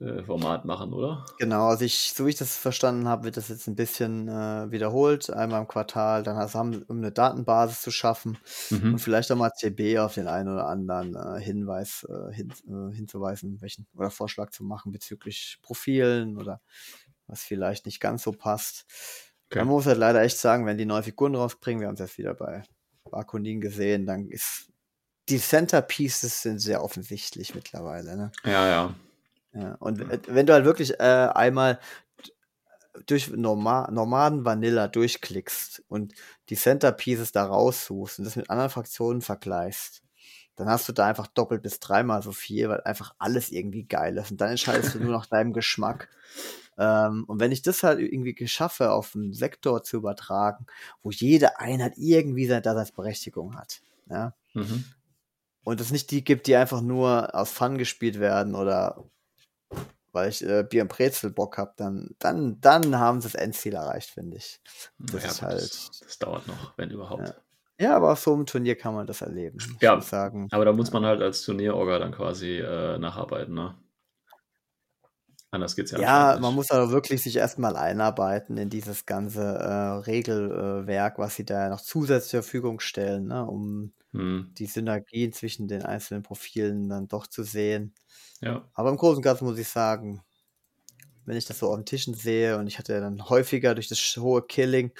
äh, Format machen, oder? Genau, also ich, so wie ich das verstanden habe, wird das jetzt ein bisschen äh, wiederholt, einmal im Quartal, dann hast- haben, um eine Datenbasis zu schaffen Mhm. und vielleicht auch mal CB auf den einen oder anderen äh, Hinweis äh, hin, hinzuweisen, welchen oder Vorschlag zu machen bezüglich Profilen oder was vielleicht nicht ganz so passt. Okay. Man muss halt leider echt sagen, wenn die neue Figuren rausbringen, wir haben es jetzt wieder bei Bakunin gesehen, dann ist die Centerpieces sind sehr offensichtlich mittlerweile, ne? Ja, ja. Ja, und wenn du halt wirklich äh, einmal durch Norma Nomaden Vanilla durchklickst und die Centerpieces da raussuchst und das mit anderen Fraktionen vergleichst, dann hast du da einfach doppelt bis dreimal so viel, weil einfach alles irgendwie geil ist. Und dann entscheidest du nur nach deinem Geschmack. Ähm, und wenn ich das halt irgendwie geschaffe, auf einen Sektor zu übertragen, wo jede Einheit irgendwie seine Daseinsberechtigung hat, ja, Mhm. und es nicht die gibt, die einfach nur aus Fun gespielt werden oder weil ich äh, Bier und Brezel Bock hab, dann, dann, dann haben sie das Endziel erreicht, finde ich. Das Ja, ist halt. das, das dauert noch, wenn überhaupt. Ja. Ja, aber auf so einem Turnier kann man das erleben. Ja. sagen. Aber da muss man halt als Turnierorga dann quasi äh, nacharbeiten, ne? Anders geht's ja Ja, man muss aber wirklich sich erstmal einarbeiten in dieses ganze äh, Regelwerk, was sie da noch zusätzlich zur Verfügung stellen, ne, um Hm, die Synergien zwischen den einzelnen Profilen dann doch zu sehen. ja. Aber im Großen und Ganzen muss ich sagen, wenn ich das so auf den Tischen sehe und ich hatte ja dann häufiger durch das hohe Killing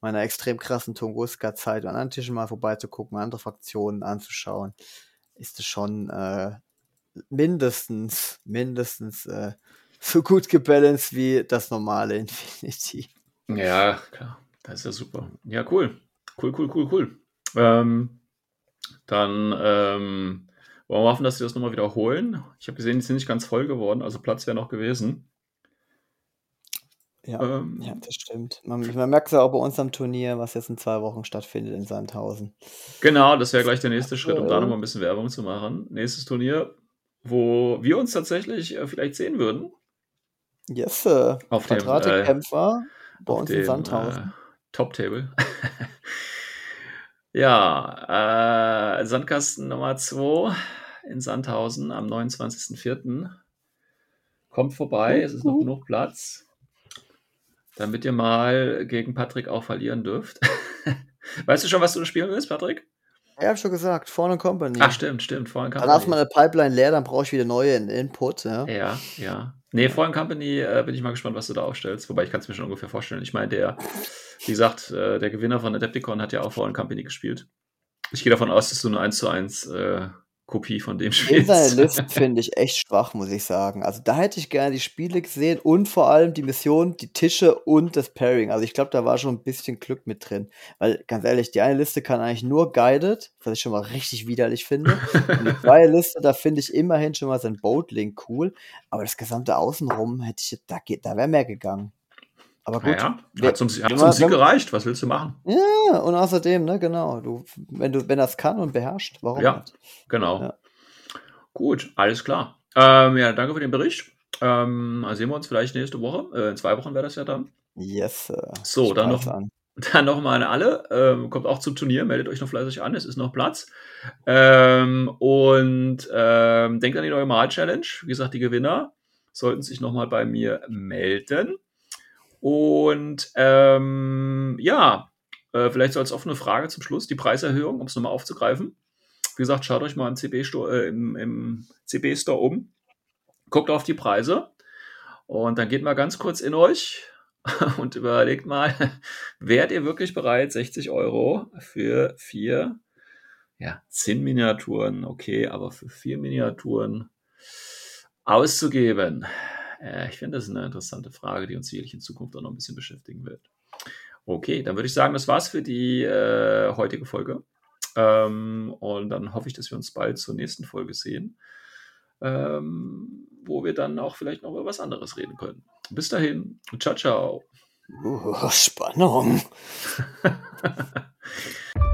meiner extrem krassen Tunguska-Zeit an anderen Tischen mal vorbeizugucken, andere Fraktionen anzuschauen, ist es schon äh, mindestens, mindestens äh, so gut gebalanced wie das normale Infinity. Ja, klar. Das ist ja super. Ja, cool. Cool, cool, cool, cool. Ähm, dann ähm, wollen wir hoffen, dass sie das nochmal wiederholen. Ich habe gesehen, die sind nicht ganz voll geworden, also Platz wäre noch gewesen. Ja, Ähm, ja, das stimmt. Man, man merkt es ja auch bei uns am Turnier, was jetzt in zwei Wochen stattfindet in Sandhausen. Genau, das wäre gleich der nächste Schritt, um da Ja. nochmal ein bisschen Werbung zu machen. Nächstes Turnier, wo wir uns tatsächlich äh, vielleicht sehen würden. Yes, äh, Auf dem, Quadratikkämpfer bei auf uns in dem Sandhausen. äh, Top-Table. ja, äh, Sandkasten Nummer 2. in Sandhausen am 29.04. Kommt vorbei, es ist noch genug Platz, damit ihr mal gegen Patrick auch verlieren dürft. weißt du schon, was du spielen willst, Patrick? Ja, hab schon gesagt, Vorne Company. Ach, stimmt, stimmt, Foreign Company. Danach ist meine Pipeline leer, dann brauche ich wieder neue in Input. Ja. Ja, ja. Nee, Foreign Company äh, bin ich mal gespannt, was du da aufstellst. Wobei ich kann es mir schon ungefähr vorstellen. Ich meine, der, wie gesagt, äh, der Gewinner von Adepticon hat ja auch Foreign Company gespielt. Ich gehe davon aus, dass du eine 1 zu 1 äh, Kopie von dem In spielst. seiner List finde ich echt schwach, muss ich sagen. Also da hätte ich gerne die Spiele gesehen und vor allem die Mission, die Tische und das Pairing. Also ich glaube, da war schon ein bisschen Glück mit drin. Weil ganz ehrlich, die eine Liste kann eigentlich nur guided, was ich schon mal richtig widerlich finde. Und die zweite Liste, da finde ich immerhin schon mal sein Boatlink cool. Aber das gesamte Außenrum hätte ich, da geht, da wäre mehr gegangen. Aber gut. Naja, hat zum, hat zum Sieg gereicht. Was willst du machen? Ja, und außerdem, ne, genau, du, wenn du, wenn das kann und beherrscht, warum Ja. nicht? Genau. Ja. Gut, alles klar. Ähm, ja, danke für den Bericht. Ähm, also sehen wir uns vielleicht nächste Woche. Äh, in zwei Wochen wäre das ja dann. Yes, Sir. So, Ich dann noch- an. Dann nochmal an alle. Ähm, kommt auch zum Turnier, meldet euch noch fleißig an, es ist noch Platz. Ähm, und ähm, denkt an die neue Mal-Challenge. Wie gesagt, die Gewinner sollten sich nochmal bei mir melden. Und ähm, ja, äh, vielleicht so als offene Frage zum Schluss, die Preiserhöhung, um es nochmal aufzugreifen. Wie gesagt, schaut euch mal im CB-Store äh, im, im CB Store um. Guckt auf die Preise. Und dann geht mal ganz kurz in euch und überlegt mal, wärt ihr wirklich bereit, 60 Euro für vier, ja, Zinn-Miniaturen, okay, aber für vier Miniaturen auszugeben? Äh, ich finde, das ist eine interessante Frage, die uns sicherlich in Zukunft auch noch ein bisschen beschäftigen wird. Okay, dann würde ich sagen, das war's für die äh, heutige Folge. Ähm, und dann hoffe ich, dass wir uns bald zur nächsten Folge sehen, ähm, wo wir dann auch vielleicht noch über was anderes reden können. Bis dahin, ciao, ciao. Uh, Spannung.